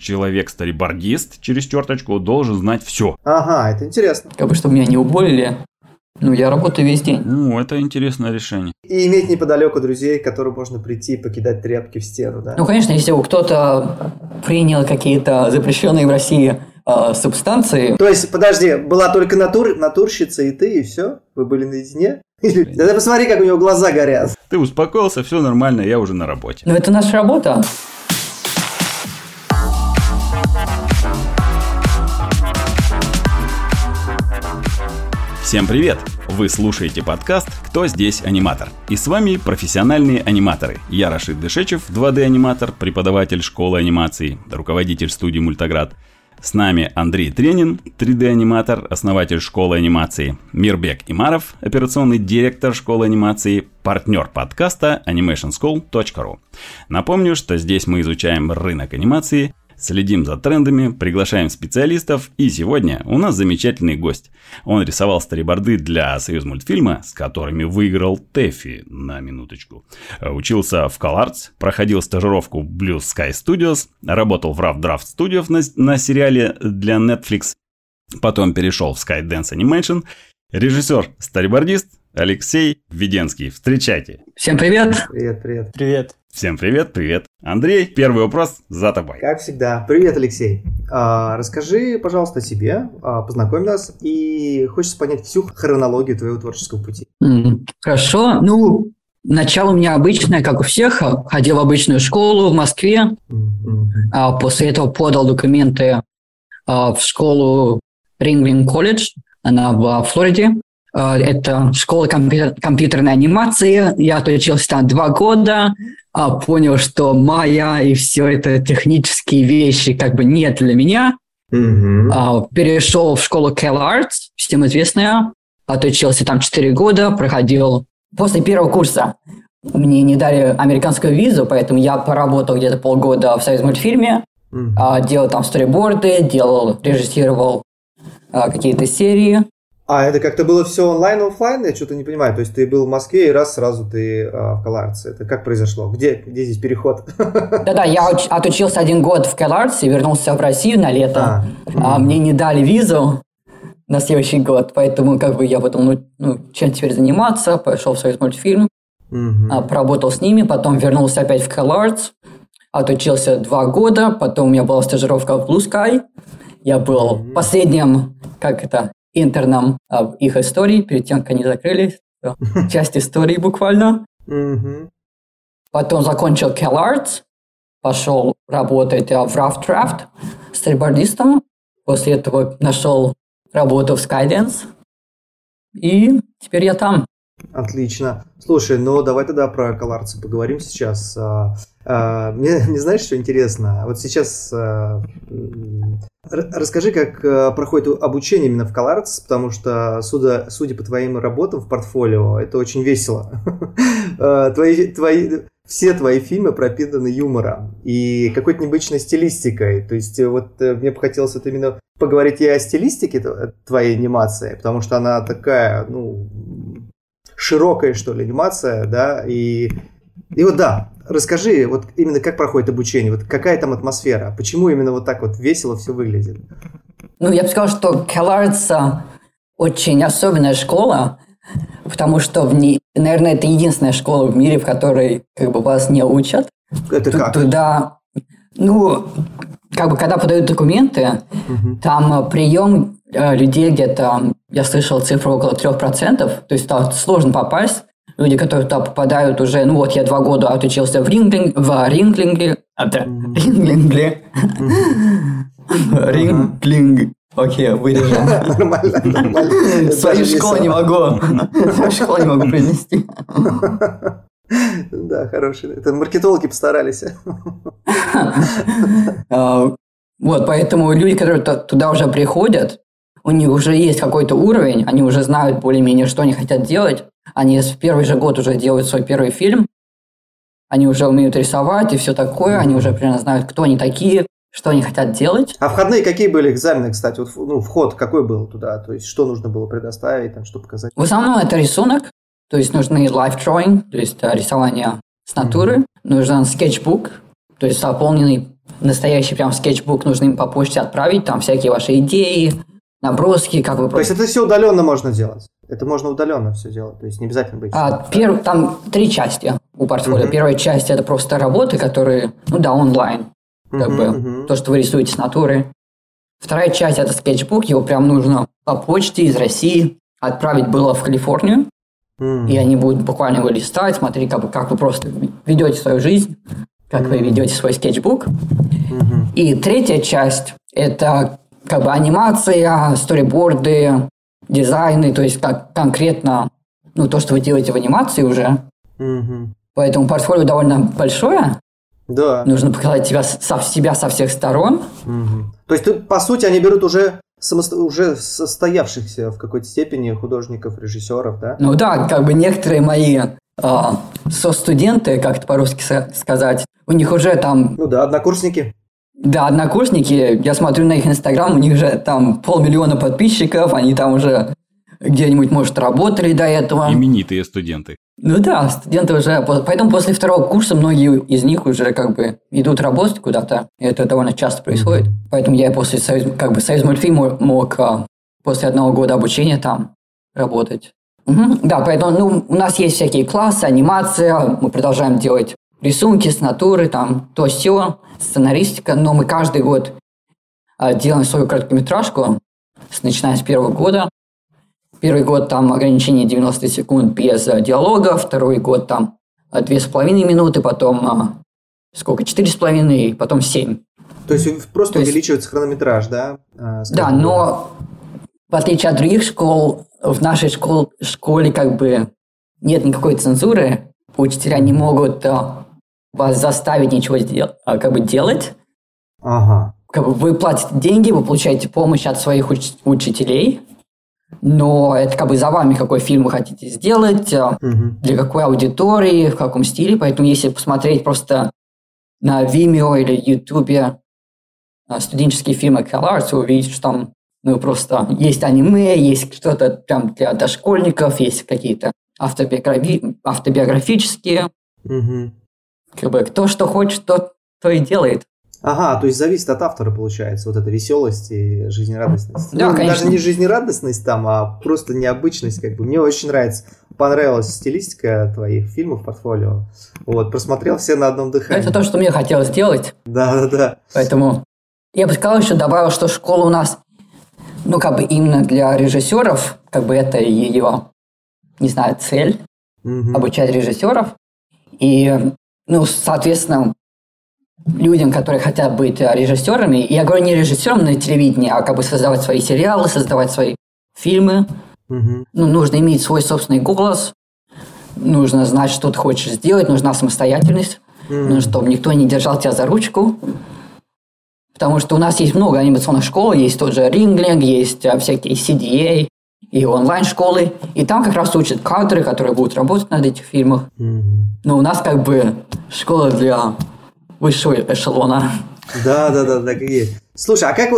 человек-старибордист через черточку должен знать все. Ага, это интересно. Как бы, чтобы меня не уволили. Ну, я работаю весь день. Ну, это интересное решение. И иметь неподалеку друзей, к которым можно прийти и покидать тряпки в стену, да? Ну, конечно, если кто-то принял какие-то запрещенные в России э, субстанции. То есть, подожди, была только натур, натурщица и ты, и все? Вы были наедине? Да посмотри, как у него глаза горят. Ты успокоился, все нормально, я уже на работе. Ну, это наша работа. Всем привет! Вы слушаете подкаст «Кто здесь аниматор?» И с вами профессиональные аниматоры. Я Рашид Дышечев, 2D-аниматор, преподаватель школы анимации, руководитель студии «Мультаград». С нами Андрей Тренин, 3D-аниматор, основатель школы анимации, Мирбек Имаров, операционный директор школы анимации, партнер подкаста animationschool.ru. Напомню, что здесь мы изучаем рынок анимации, Следим за трендами, приглашаем специалистов, и сегодня у нас замечательный гость. Он рисовал стариборды для Союз мультфильма, с которыми выиграл Тэфи, на минуточку. Учился в CalArts, проходил стажировку в Blue Sky Studios, работал в Rough Draft Studios на, на сериале для Netflix, потом перешел в Skydance Animation, режиссер, старибордист Алексей Веденский. Встречайте. Всем привет. Привет, привет. Привет. Всем привет, привет. Андрей, первый вопрос за тобой. Как всегда. Привет, Алексей. А, расскажи, пожалуйста, о себе, а, познакомь нас, и хочется понять всю хронологию твоего творческого пути. Хорошо. Ну, начало у меня обычное, как у всех. Ходил в обычную школу в Москве. А после этого подал документы а, в школу Ringling колледж. Она в Флориде. А, это школа компьютер, компьютерной анимации. Я отучился там два года а, понял, что моя и все это технические вещи как бы нет для меня. Mm-hmm. А, перешел в школу CalArts, всем известная. Отучился там 4 года, проходил... После первого курса мне не дали американскую визу, поэтому я поработал где-то полгода в Союз мультфильме. А, делал там сториборды, делал, режиссировал а, какие-то серии. А это как-то было все онлайн, офлайн? Я что-то не понимаю. То есть ты был в Москве и раз сразу ты а, в Каларце. Это как произошло? Где, где здесь переход? Да-да, я отучился один год в Каларце, вернулся в Россию на лето. А. А мне не дали визу на следующий год, поэтому как бы я потом, ну, ну чем теперь заниматься, пошел в Союз мультфильм, угу. поработал с ними, потом вернулся опять в Каларц, отучился два года, потом у меня была стажировка в Blue Sky, я был mm последним, как это, интерном об их истории, перед тем, как они закрылись. Часть истории буквально. Потом закончил CalArts, пошел работать в Rough Draft стрейбордистом. После этого нашел работу в Skydance. И теперь я там. Отлично. Слушай, ну давай тогда про коларцы поговорим сейчас. А, а, мне не знаешь, что интересно? Вот сейчас а, расскажи, как проходит обучение именно в Collarts, потому что, судя, судя по твоим работам в портфолио, это очень весело. Твои, твои, все твои фильмы пропитаны юмором и какой-то необычной стилистикой. То есть вот э, мне бы хотелось вот именно поговорить и о стилистике твоей анимации, потому что она такая, ну, широкая, что ли, анимация, да, и, и вот да, расскажи, вот именно как проходит обучение, вот какая там атмосфера, почему именно вот так вот весело все выглядит? Ну, я бы сказал, что CalArts очень особенная школа, потому что в ней, наверное, это единственная школа в мире, в которой как бы вас не учат. Это как? Туда, ну, как бы, когда подают документы, угу. там прием э, людей где-то, я слышал цифру около 3%, то есть туда сложно попасть. Люди, которые туда попадают уже, ну вот я два года отучился в, Ринглинг, в Ринглинге, а, да, Ринглинге, Ринглинг, Окей, вырежем. Нормально, нормально. Свою школу не могу. Свою школу не могу принести. Да, хороший. Это маркетологи постарались. А, вот, поэтому люди, которые туда уже приходят, у них уже есть какой-то уровень, они уже знают более-менее, что они хотят делать. Они в первый же год уже делают свой первый фильм, они уже умеют рисовать и все такое, они уже примерно знают, кто они такие, что они хотят делать. А входные какие были экзамены, кстати? Вот, ну, вход какой был туда? То есть, что нужно было предоставить, там, что показать? В основном это рисунок, то есть нужны life drawing, то есть э, рисование с натуры, mm-hmm. нужен скетчбук, то есть заполненный настоящий прям скетчбук нужно им по почте отправить, там всякие ваши идеи, наброски, как вы... То есть это все удаленно можно делать? Это можно удаленно все делать, то есть не обязательно быть... А, перв... Там три части у портфолио. Uh-huh. Первая часть это просто работы, которые, ну да, онлайн, как uh-huh, бы, uh-huh. то, что вы рисуете с натуры. Вторая часть это скетчбук, его прям нужно по почте из России отправить было в Калифорнию, mm. и они будут буквально его листать, смотреть, как, как вы просто ведете свою жизнь, как mm. вы ведете свой скетчбук. Mm-hmm. И третья часть – это как бы анимация, сториборды, дизайны, то есть как конкретно ну, то, что вы делаете в анимации уже. Mm-hmm. Поэтому портфолио довольно большое. Да. Нужно показать себя со, себя со всех сторон. Mm-hmm. То есть, по сути, они берут уже самосто... уже состоявшихся в какой-то степени художников, режиссеров, да? Ну да, как бы некоторые мои э, со-студенты, как это по-русски сказать, у них уже там... Ну да, однокурсники. Да, однокурсники, я смотрю на их инстаграм, у них же там полмиллиона подписчиков, они там уже где-нибудь, может, работали до этого. Именитые студенты. Ну да, студенты уже... Поэтому после второго курса многие из них уже как бы идут работать куда-то. И это довольно часто происходит. Поэтому я после союз, как бы союз мультфильм мог а, после одного года обучения там работать. Угу. Да, поэтому ну, у нас есть всякие классы, анимация, мы продолжаем делать рисунки с натуры, там то все, сценаристика, но мы каждый год а, делаем свою короткометражку, начиная с первого года. Первый год там ограничение 90 секунд без э, диалога, второй год там э, две с половиной минуты, потом э, сколько, четыре с половиной, потом семь. То есть просто То увеличивается есть... хронометраж, да? Да, но в отличие от других школ, в нашей школ, школе как бы нет никакой цензуры. Учителя не могут вас заставить ничего как бы делать. Ага. Как бы вы платите деньги, вы получаете помощь от своих уч- учителей, но это как бы за вами, какой фильм вы хотите сделать, угу. для какой аудитории, в каком стиле. Поэтому если посмотреть просто на Vimeo или YouTube э, студенческие фильмы CalArts, вы увидите, что там ну, просто есть аниме, есть что-то прям для дошкольников, есть какие-то автобиографи- автобиографические. Угу. Как бы кто что хочет, тот то и делает. Ага, то есть зависит от автора, получается, вот эта веселость и жизнерадостность. Да, ну, конечно. Даже не жизнерадостность там, а просто необычность, как бы. Мне очень нравится, понравилась стилистика твоих фильмов, портфолио. Вот, просмотрел все на одном дыхании. Это то, что мне хотелось сделать. Да, да, да. Поэтому я бы сказал еще, добавил, что школа у нас, ну, как бы именно для режиссеров, как бы это ее, не знаю, цель, угу. обучать режиссеров. И, ну, соответственно, людям, которые хотят быть э, режиссерами. Я говорю не режиссером на телевидении, а как бы создавать свои сериалы, создавать свои фильмы. Угу. Ну, нужно иметь свой собственный голос, нужно знать, что ты хочешь сделать, нужна самостоятельность, угу. нужно, чтобы никто не держал тебя за ручку. Потому что у нас есть много анимационных школ, есть тот же Ringlink, есть э, всякие CDA и онлайн-школы. И там как раз учат кадры, которые будут работать над этих фильмах. Угу. Но у нас как бы школа для высшего эшелона. Да, да, да, так и есть. Слушай, а как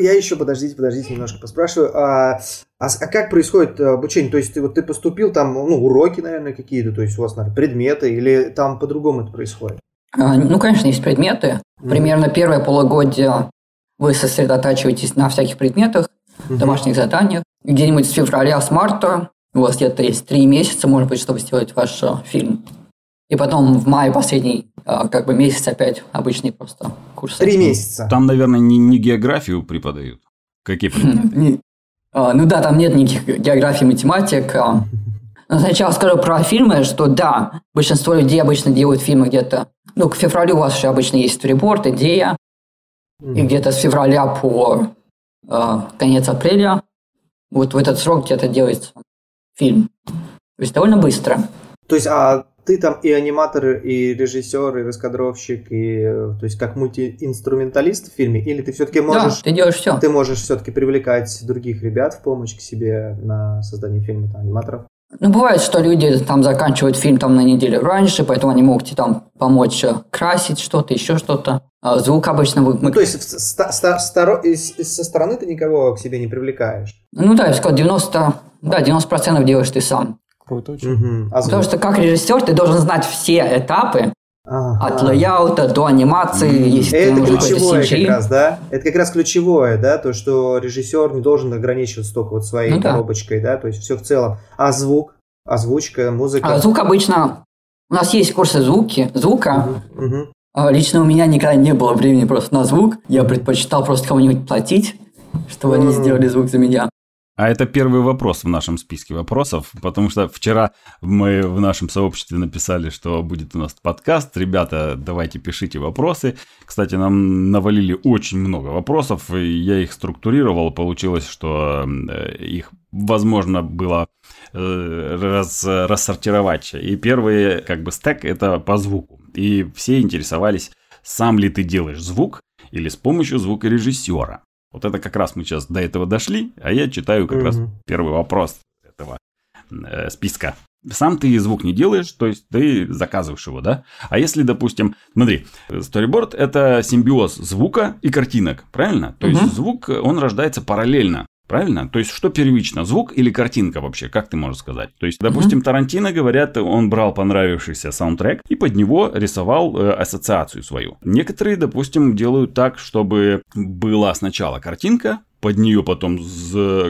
я еще подождите, подождите, немножко поспрашиваю. А, а, а как происходит обучение? То есть ты вот ты поступил там, ну уроки, наверное, какие-то, то есть у вас наверное, предметы или там по-другому это происходит? А, ну, конечно, есть предметы. Примерно первое полугодие вы сосредотачиваетесь на всяких предметах, mm-hmm. домашних заданиях. Где-нибудь с февраля, с марта у вас где-то есть три месяца, может быть, чтобы сделать ваш uh, фильм. И потом в мае последний как бы месяц опять обычный просто курс. Три месяца. Там, наверное, не, не географию преподают. Какие предметы? А, ну да, там нет никаких географии, математик. А. Но сначала скажу про фильмы, что да, большинство людей обычно делают фильмы где-то... Ну, к февралю у вас же обычно есть сториборд, идея. И где-то с февраля по э, конец апреля вот в этот срок где-то делается фильм. То есть довольно быстро. То есть, а ты там и аниматор, и режиссер, и раскадровщик, и э, то есть как мультиинструменталист в фильме, или ты все-таки можешь... Да, ты делаешь все. Ты можешь все-таки привлекать других ребят в помощь к себе на создание фильма, там, аниматоров? Ну, бывает, что люди там заканчивают фильм там на неделю раньше, поэтому они могут тебе там помочь э, красить что-то, еще что-то. А звук обычно... Мы... Ну, то есть ста- ста- старо... со стороны ты никого к себе не привлекаешь? Ну да, я сказал, 90... Да, 90% делаешь ты сам. Круто очень. Угу. А Потому что как режиссер ты должен знать все этапы, Ага. От лейаута до анимации, если Это ключевое как раз, да? Это как раз ключевое, да, то, что режиссер не должен ограничиваться только вот своей ну, да. коробочкой, да, то есть все в целом. А звук, озвучка, музыка? А звук обычно... У нас есть курсы звуки, звука. Угу. Угу. Лично у меня никогда не было времени просто на звук. Я предпочитал просто кому-нибудь платить, чтобы mm. они сделали звук за меня. А это первый вопрос в нашем списке вопросов, потому что вчера мы в нашем сообществе написали, что будет у нас подкаст. Ребята, давайте пишите вопросы. Кстати, нам навалили очень много вопросов, и я их структурировал. Получилось, что э, их возможно было э, раз, рассортировать. И первый как бы стек это по звуку. И все интересовались, сам ли ты делаешь звук или с помощью звукорежиссера. Вот это как раз мы сейчас до этого дошли, а я читаю как mm-hmm. раз первый вопрос этого э, списка. Сам ты звук не делаешь, то есть ты заказываешь его, да? А если, допустим, смотри, storyboard это симбиоз звука и картинок, правильно? То mm-hmm. есть звук, он рождается параллельно Правильно? То есть, что первично, звук или картинка вообще? Как ты можешь сказать? То есть, допустим, mm-hmm. Тарантино, говорят, он брал понравившийся саундтрек и под него рисовал э, ассоциацию свою. Некоторые, допустим, делают так, чтобы была сначала картинка, под нее потом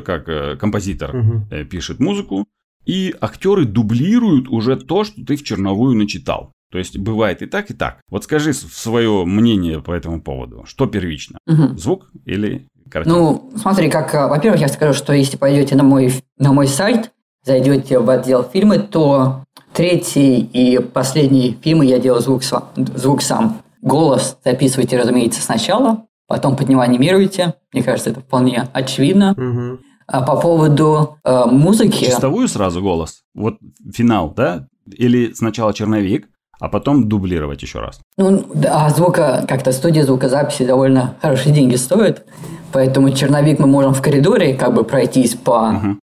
как э, композитор mm-hmm. пишет музыку, и актеры дублируют уже то, что ты в черновую начитал. То есть бывает и так, и так. Вот скажи свое мнение по этому поводу. Что первично? Угу. Звук или картинка? Ну, смотри, как, э, во-первых, я скажу, что если пойдете на мой, на мой сайт, зайдете в отдел фильмы, то третий и последний фильмы я делаю звук, звук сам. Голос записывайте, разумеется, сначала, потом под него анимируете. Мне кажется, это вполне очевидно. Угу. А по поводу э, музыки... Чистовую сразу голос? Вот финал, да? Или сначала черновик, а потом дублировать еще раз. Ну, да, звука, как-то студия звукозаписи довольно хорошие деньги стоит, поэтому черновик мы можем в коридоре как бы пройтись по угу.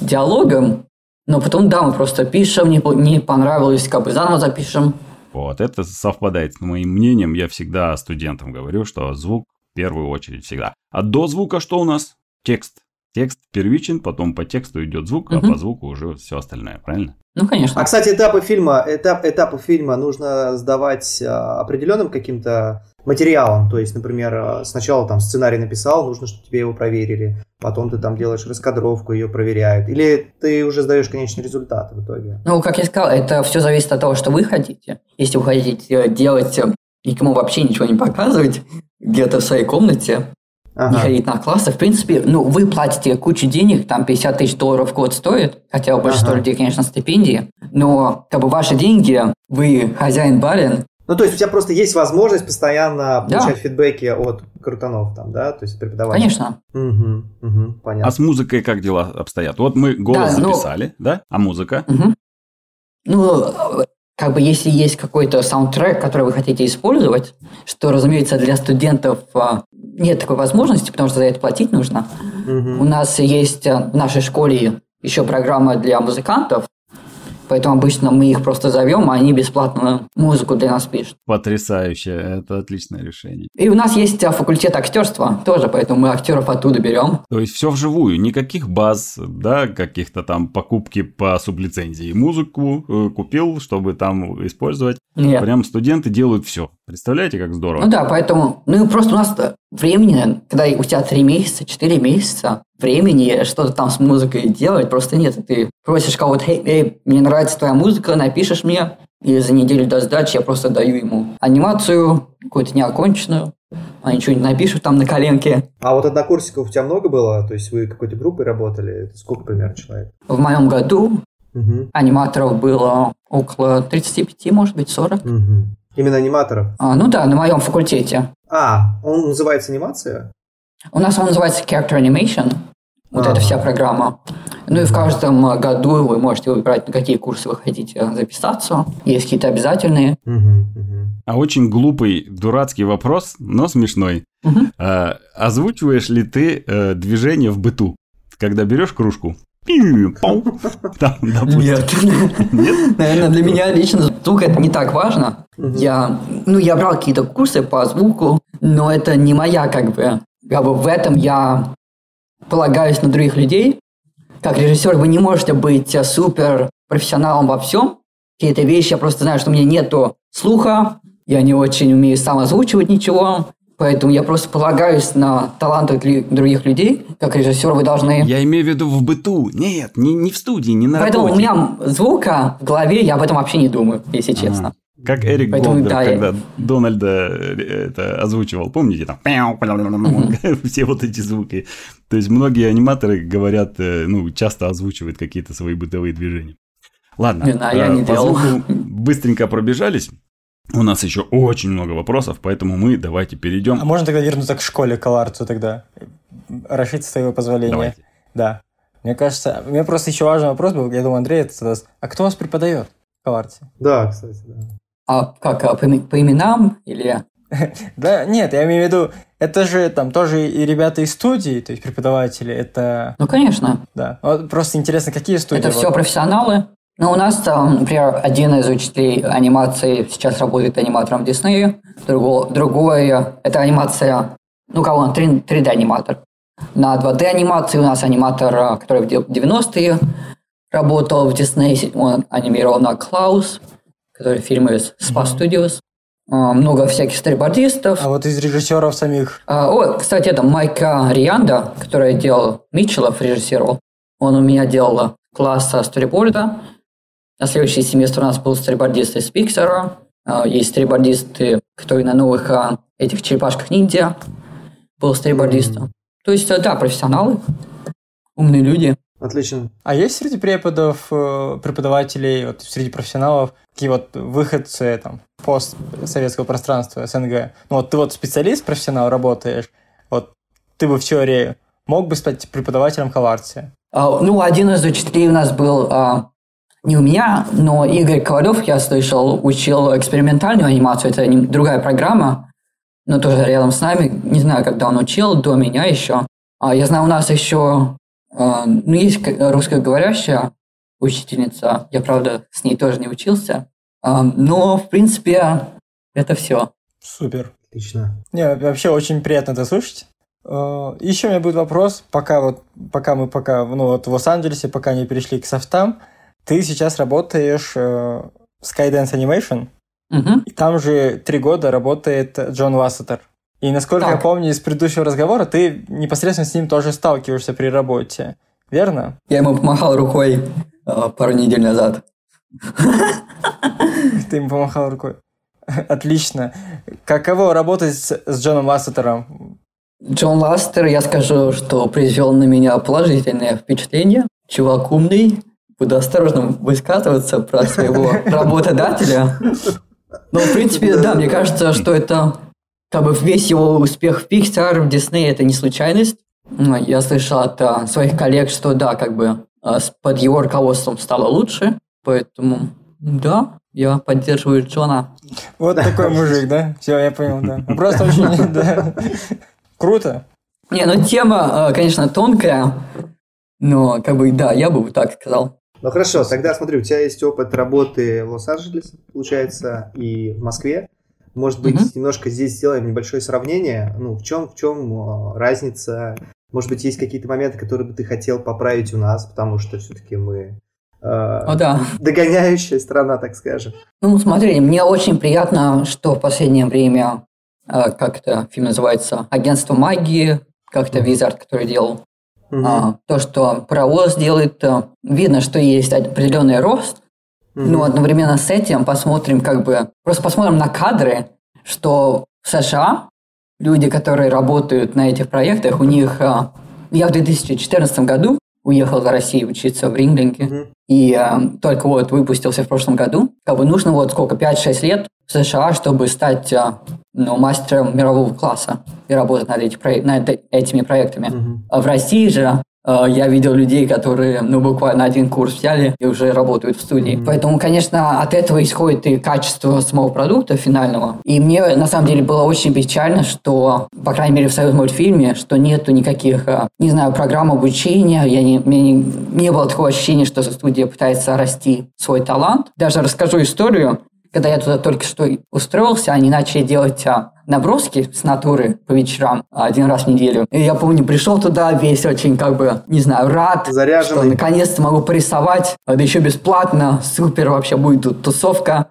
диалогам, но потом, да, мы просто пишем, не, не понравилось, как бы заново запишем. Вот, это совпадает с моим мнением. Я всегда студентам говорю, что звук в первую очередь всегда. А до звука что у нас? Текст. Текст первичен, потом по тексту идет звук, угу. а по звуку уже все остальное, правильно? Ну, конечно. А, кстати, этапы фильма, этап, этапы фильма нужно сдавать а, определенным каким-то материалом. То есть, например, а, сначала там сценарий написал, нужно, чтобы тебе его проверили. Потом ты там делаешь раскадровку, ее проверяют. Или ты уже сдаешь конечный результат в итоге? Ну, как я сказал, это все зависит от того, что вы хотите. Если вы хотите делать никому вообще ничего не показывать, где-то в своей комнате, ага. не ходить на классы. В принципе, ну, вы платите кучу денег, там 50 тысяч долларов в год стоит, хотя у большинства ага. людей, конечно, стипендии, но как бы ваши деньги, вы хозяин-барин, ну, то есть у тебя просто есть возможность постоянно получать да. фидбэки от крутанов там, да, то есть преподавателей. Конечно. Угу, угу, понятно. А с музыкой как дела обстоят? Вот мы голос да, ну записали, ну... да? А музыка? Угу. Ну, как бы если есть какой-то саундтрек, который вы хотите использовать, что, разумеется, для студентов а, нет такой возможности, потому что за это платить нужно. Угу. У нас есть э, в нашей школе еще программа для музыкантов, Поэтому обычно мы их просто зовем, а они бесплатно музыку для нас пишут. Потрясающе, это отличное решение. И у нас есть а, факультет актерства тоже, поэтому мы актеров оттуда берем. То есть все вживую, никаких баз, да, каких-то там покупки по сублицензии. Музыку э, купил, чтобы там использовать. Нет. Прям студенты делают все. Представляете, как здорово? Ну да, поэтому, ну просто у нас времени, когда у тебя три месяца, четыре месяца, времени что-то там с музыкой делать просто нет. Ты просишь кого-то, эй, эй, мне нравится твоя музыка, напишешь мне, и за неделю до сдачи я просто даю ему анимацию, какую-то неоконченную, а ничего не напишут там на коленке. А вот однокурсников у тебя много было? То есть вы какой-то группой работали? Сколько примерно человек? В моем году угу. аниматоров было около 35, может быть, 40. Угу. Именно аниматоров? А, ну да, на моем факультете. А, он называется анимация? У нас он называется Character Animation. Вот а. эта вся программа. Ну и в каждом году вы можете выбрать, на какие курсы вы хотите записаться. Есть какие-то обязательные. А очень глупый, дурацкий вопрос, но смешной. Угу. А, озвучиваешь ли ты э, движение в быту, когда берешь кружку? Там, Нет. Нет. Наверное, для меня лично звук это не так важно. Я, ну, я брал какие-то курсы по звуку, но это не моя как бы. Как бы в этом я полагаюсь на других людей. Как режиссер вы не можете быть супер профессионалом во всем. Какие-то вещи я просто знаю, что у меня нету слуха, я не очень умею сам озвучивать ничего, Поэтому я просто полагаюсь на таланты других людей, как режиссер вы должны... Я имею в виду в быту. Нет, не, не в студии, не на Поэтому работе. у меня звука в голове, я об этом вообще не думаю, если честно. Ага. Как Эрик Поэтому, Голдер, да, когда я... Дональда э, это озвучивал, помните, там все вот эти звуки. То есть многие аниматоры говорят, э, ну, часто озвучивают какие-то свои бытовые движения. Ладно, я не по делал. звуку быстренько пробежались. У нас еще очень много вопросов, поэтому мы давайте перейдем. А можно тогда вернуться к школе, к Аларцу тогда? Расшить с твоего позволения. Давайте. Да. Мне кажется, у меня просто еще важный вопрос был, я думаю, Андрей это задаст. А кто вас преподает в Аларце? Да, кстати, да. А как, а по, по именам или... Да, нет, я имею в виду, это же там тоже и ребята из студии, то есть преподаватели, это... Ну, конечно. Да, вот просто интересно, какие студии? Это все профессионалы, ну, у нас там, например, один из учителей анимации сейчас работает аниматором Диснея, другой, другой это анимация, ну, кого он, 3D-аниматор. На 2D-анимации у нас аниматор, который в 90-е работал в Дисней, он анимировал на Клаус, который фильмы из Spa Studios. А, много всяких сторибордистов. А вот из режиссеров самих? А, о, кстати, это Майка Рианда, который делал Митчеллов, режиссировал. Он у меня делал класса сториборда. На следующий семестр у нас был стрибордист из Pixar. А, есть стрибордисты, которые на новых а, этих черепашках ниндзя был стрибордистом. То есть, да, профессионалы, умные люди. Отлично. А есть среди преподов, э, преподавателей, вот, среди профессионалов, такие вот выходцы там, постсоветского пространства, СНГ? Ну вот ты вот специалист, профессионал, работаешь, вот ты бы в теории мог бы стать преподавателем Халарции? А, ну, один из учителей у нас был а, не у меня, но Игорь Ковалев, я слышал, учил экспериментальную анимацию. Это не, другая программа, но тоже рядом с нами. Не знаю, когда он учил, до меня еще. А я знаю, у нас еще э, ну, есть русскоговорящая учительница. Я, правда, с ней тоже не учился. Э, но, в принципе, это все. Супер. Отлично. Не, вообще очень приятно это слышать. Еще у меня будет вопрос, пока вот, пока мы пока, ну вот в Лос-Анджелесе, пока не перешли к софтам, ты сейчас работаешь э, в Skydance Animation, угу. и там же три года работает Джон Лассетер. И насколько так. я помню из предыдущего разговора, ты непосредственно с ним тоже сталкиваешься при работе, верно? Я ему помахал рукой э, пару недель назад. Ты ему помахал рукой. Отлично. Каково работать с Джоном Лассетером? Джон Ластер, я скажу, что произвел на меня положительное впечатление. Чувак умный, буду осторожно высказываться про своего работодателя. Но, в принципе, да, мне кажется, что это как бы весь его успех в Pixar, в Disney это не случайность. Я слышал от а, своих коллег, что да, как бы а, под его руководством стало лучше. Поэтому, да, я поддерживаю Джона. Вот такой мужик, да? Все, я понял, да. Просто очень, да. Круто. Не, ну тема, а, конечно, тонкая, но как бы да, я бы так сказал. Ну хорошо, тогда смотри, у тебя есть опыт работы в Лос-Анджелесе, получается, и в Москве. Может быть, mm-hmm. немножко здесь сделаем небольшое сравнение. Ну, в чем, в чем а, разница? Может быть, есть какие-то моменты, которые бы ты хотел поправить у нас, потому что все-таки мы э, О, да. догоняющая страна, так скажем. Ну, смотри, мне очень приятно, что в последнее время, э, как это фильм называется, «Агентство магии», как-то Визард, который делал Угу. А, то, что паровоз делает, э, видно, что есть определенный рост, угу. но одновременно с этим посмотрим как бы, просто посмотрим на кадры, что в США люди, которые работают на этих проектах, у них... Э, я в 2014 году уехал в Россию учиться в Рингленке, mm и э, только вот выпустился в прошлом году. Как бы нужно вот сколько, 5-6 лет в США, чтобы стать э, ну, мастером мирового класса и работать над, эти, над этими проектами. Mm-hmm. А в России же я видел людей, которые, ну, буквально один курс взяли и уже работают в студии. Mm-hmm. Поэтому, конечно, от этого исходит и качество самого продукта финального. И мне, на самом деле, было очень печально, что, по крайней мере, в союз мультфильме, что нету никаких, э, не знаю, программ обучения. Я не, мне не, не было такого ощущения, что студия пытается расти свой талант. Даже расскажу историю когда я туда только что устроился, они начали делать а, наброски с натуры по вечерам один раз в неделю. И я помню, пришел туда весь очень, как бы, не знаю, рад, Заряженный. что наконец-то могу порисовать, да еще бесплатно, супер вообще будет тут тусовка.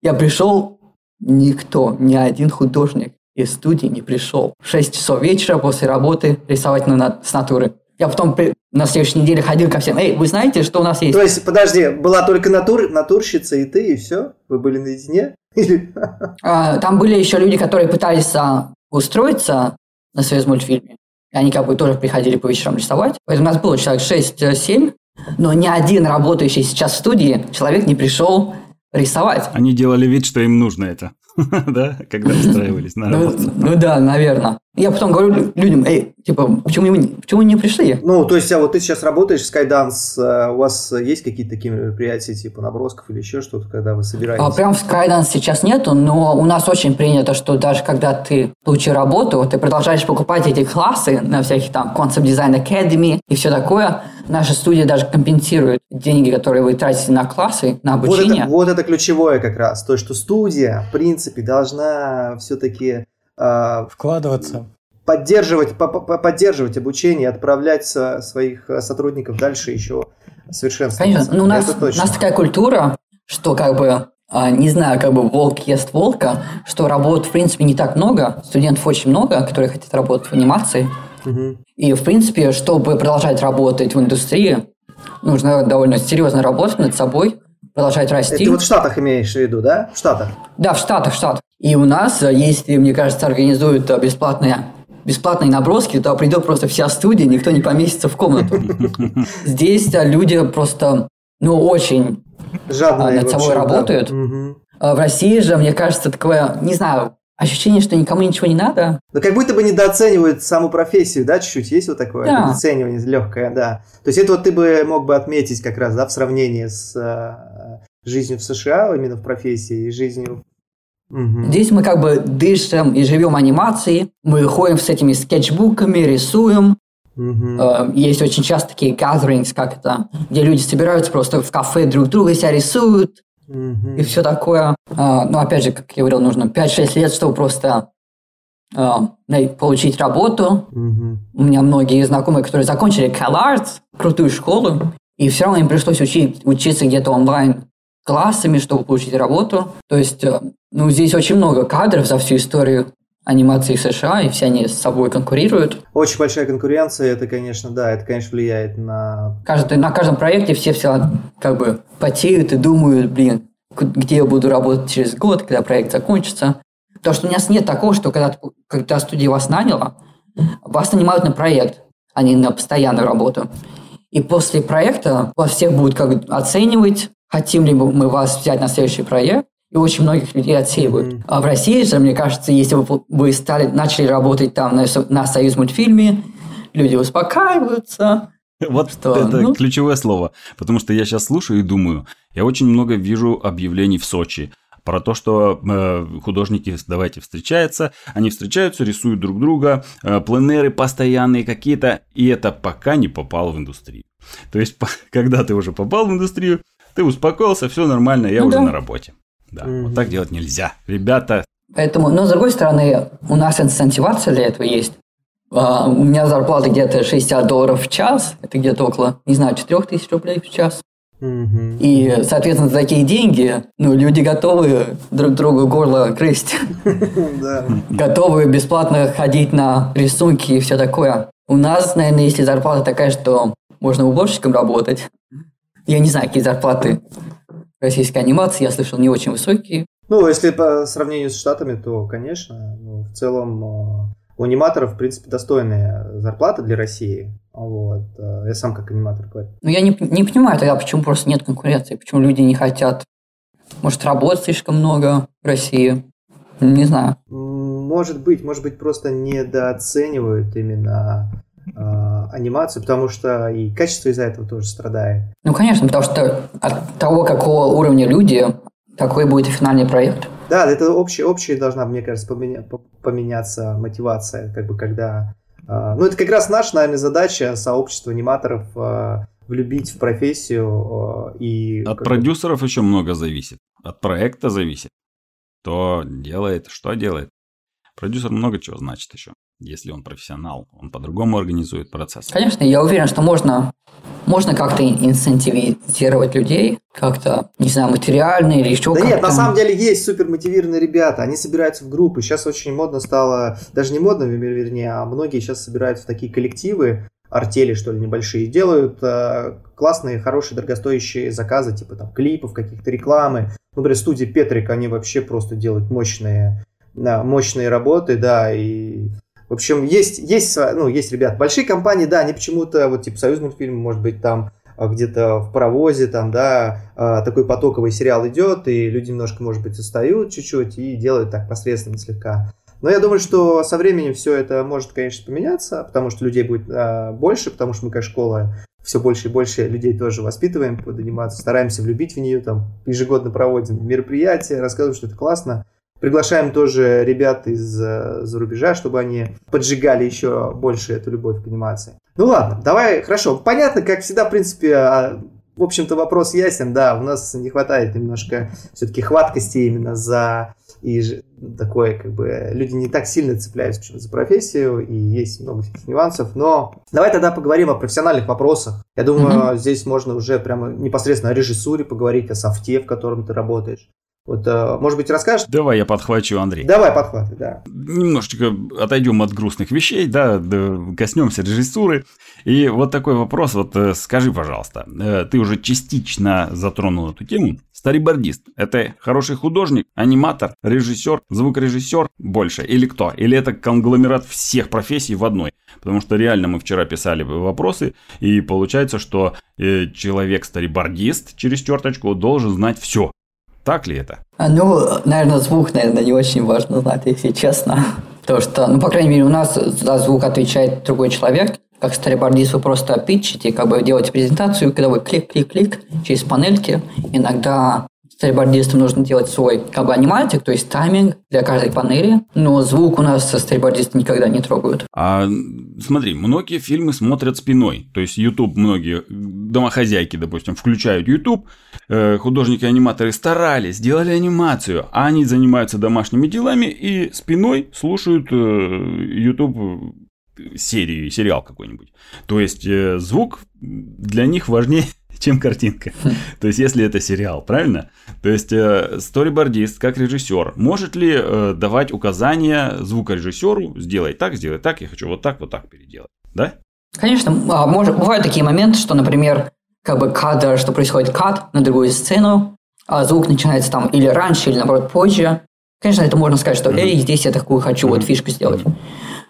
Я пришел, никто, ни один художник из студии не пришел. В 6 часов вечера после работы рисовать на, с натуры. Я потом при, на следующей неделе ходил ко всем. Эй, вы знаете, что у нас есть? То есть, подожди, была только натур, натурщица и ты, и все? Вы были наедине? А, там были еще люди, которые пытались а, устроиться на союз мультфильме. И они как бы тоже приходили по вечерам рисовать. Поэтому у нас было человек 6-7, но ни один работающий сейчас в студии человек не пришел рисовать. Они делали вид, что им нужно это. да, когда устраивались на ну, работу. Ну да, наверное. Я потом говорю людям, эй, типа, почему вы, почему вы не пришли? Ну, то есть, а вот ты сейчас работаешь в Skydance, э, у вас есть какие-то такие мероприятия, типа набросков или еще что-то, когда вы собираетесь? А, прям в Skydance сейчас нету, но у нас очень принято, что даже когда ты получил работу, ты продолжаешь покупать эти классы на всяких там Concept Design Academy и все такое. Наша студия даже компенсирует деньги, которые вы тратите на классы, на обучение. Вот это, вот это ключевое как раз, то, что студия, в принципе, должна все-таки вкладываться. Поддерживать, поддерживать обучение, отправлять своих сотрудников дальше еще совершенствоваться. Конечно, ну, у, нас, у нас такая культура, что как бы а, не знаю, как бы волк ест волка, что работ, в принципе, не так много, студентов очень много, которые хотят работать в анимации. Угу. И, в принципе, чтобы продолжать работать в индустрии, нужно довольно серьезно работать над собой, продолжать расти. Ты вот в Штатах имеешь в виду, да? В Штатах? Да, в Штатах, в Штатах. И у нас, э, если, мне кажется, организуют э, бесплатные бесплатные наброски, то придет просто вся студия, никто не поместится в комнату. Здесь э, люди просто, ну, очень Жадные над собой работают. В России же, мне кажется, такое, не знаю, ощущение, что никому ничего не надо. Ну, как будто бы недооценивают саму профессию, да, чуть-чуть есть вот такое да. недооценивание легкое, да. То есть это вот ты бы мог бы отметить как раз, да, в сравнении с жизнью в США, именно в профессии, и жизнью Угу. Здесь мы как бы дышим и живем анимацией, мы ходим с этими скетчбуками, рисуем. Угу. Есть очень часто такие gatherings, как это, где люди собираются просто в кафе друг друга себя рисуют угу. и все такое. А, ну, опять же, как я говорил, нужно 5-6 лет, чтобы просто а, получить работу. Угу. У меня многие знакомые, которые закончили CalArts, крутую школу, и все равно им пришлось учить, учиться где-то онлайн классами, чтобы получить работу. То есть, э, ну, здесь очень много кадров за всю историю анимации США, и все они с собой конкурируют. Очень большая конкуренция, это, конечно, да, это, конечно, влияет на... Каждый, на каждом проекте все все как бы потеют и думают, блин, где я буду работать через год, когда проект закончится. Потому что у нас нет такого, что когда, когда студия вас наняла, вас нанимают на проект, а не на постоянную работу. И после проекта вас всех будут как оценивать, хотим ли мы вас взять на следующий проект, и очень многих людей отсеивают. Mm-hmm. А в России же, мне кажется, если бы вы стали, начали работать там на, на Союз мультфильме, люди успокаиваются. Вот что, это ну... ключевое слово. Потому что я сейчас слушаю и думаю, я очень много вижу объявлений в Сочи про то, что э, художники давайте встречаются, они встречаются, рисуют друг друга, э, пленеры постоянные какие-то, и это пока не попал в индустрию. То есть, когда ты уже попал в индустрию, ты успокоился, все нормально, я ну, уже да. на работе. Да, mm-hmm. вот так делать нельзя. Ребята... Поэтому, но с другой стороны, у нас инцентивация для этого есть. Uh, у меня зарплата где-то 60 долларов в час, это где-то около, не знаю, 4 тысяч рублей в час. Mm-hmm. И, соответственно, за такие деньги, ну, люди готовы друг другу горло грызть. Готовы бесплатно ходить на рисунки и все такое. У нас, наверное, если зарплата такая, что можно уборщиком работать, я не знаю, какие зарплаты российской анимации, я слышал, не очень высокие. Ну, если по сравнению с Штатами, то, конечно, ну, в целом э, у аниматоров, в принципе, достойная зарплата для России. Вот. Э, я сам как аниматор говорю. Ну, я не, не понимаю тогда, почему просто нет конкуренции, почему люди не хотят. Может, работать слишком много в России? Не знаю. Может быть, может быть, просто недооценивают именно анимацию, потому что и качество из-за этого тоже страдает. Ну, конечно, потому что от того, какого уровня люди, такой будет и финальный проект. Да, это общая, общая должна, мне кажется, поменя, поменяться мотивация, как бы когда... Э, ну, это как раз наша, наверное, задача сообщества аниматоров э, влюбить в профессию э, и... От продюсеров бы... еще много зависит, от проекта зависит. Кто делает, что делает. Продюсер много чего значит еще если он профессионал, он по-другому организует процесс. Конечно, я уверен, что можно можно как-то инцентивизировать людей, как-то, не знаю, материально или еще Да как-то. нет, на самом деле есть супер мотивированные ребята, они собираются в группы. Сейчас очень модно стало, даже не модно, вернее, а многие сейчас собираются в такие коллективы, артели, что ли, небольшие, делают э, классные, хорошие, дорогостоящие заказы, типа там клипов, каких-то рекламы. Например, студии Петрик, они вообще просто делают мощные, да, мощные работы, да, и в общем, есть, есть, ну, есть ребят. Большие компании, да, они почему-то, вот типа Союз мультфильм, может быть, там а, где-то в паровозе, там, да, а, такой потоковый сериал идет, и люди немножко, может быть, устают чуть-чуть и делают так посредственно слегка. Но я думаю, что со временем все это может, конечно, поменяться, потому что людей будет а, больше, потому что мы как школа все больше и больше людей тоже воспитываем под анимацию, стараемся влюбить в нее, там ежегодно проводим мероприятия, рассказываем, что это классно. Приглашаем тоже ребят из-за рубежа, чтобы они поджигали еще больше эту любовь к анимации. Ну ладно, давай, хорошо. Понятно, как всегда, в принципе, а, в общем-то, вопрос ясен, да, у нас не хватает немножко все-таки хваткости именно за и такое, как бы, люди не так сильно цепляются за профессию, и есть много всяких нюансов, но давай тогда поговорим о профессиональных вопросах. Я думаю, mm-hmm. здесь можно уже прямо непосредственно о режиссуре поговорить, о софте, в котором ты работаешь. Вот, э, может быть, расскажешь? Давай я подхвачу, Андрей. Давай подхватай, да. Немножечко отойдем от грустных вещей, да, коснемся режиссуры. И вот такой вопрос, вот э, скажи, пожалуйста, э, ты уже частично затронул эту тему. Старибордист – это хороший художник, аниматор, режиссер, звукорежиссер больше или кто? Или это конгломерат всех профессий в одной? Потому что реально мы вчера писали вопросы, и получается, что человек старибордист через черточку должен знать все так ли это? А, ну, наверное, звук, наверное, не очень важно знать, если честно. Потому что, ну, по крайней мере, у нас за звук отвечает другой человек. Как старибордист вы просто питчите, как бы делаете презентацию, когда вы клик-клик-клик через панельки. Иногда стрейбордистам нужно делать свой как бы аниматик, то есть тайминг для каждой панели, но звук у нас стрейбордисты никогда не трогают. А смотри, многие фильмы смотрят спиной, то есть YouTube многие домохозяйки, допустим, включают YouTube, э, художники-аниматоры старались, сделали анимацию, а они занимаются домашними делами и спиной слушают э, YouTube серию, сериал какой-нибудь. То есть э, звук для них важнее чем картинка. То есть, если это сериал, правильно? То есть, э, сторибордист, как режиссер, может ли э, давать указания звукорежиссеру, сделай так, сделай так, я хочу вот так, вот так переделать, да? Конечно, а, может, бывают такие моменты, что, например, как бы кадр, что происходит кат на другую сцену, а звук начинается там или раньше, или наоборот позже. Конечно, это можно сказать, что эй, здесь я такую хочу вот фишку сделать.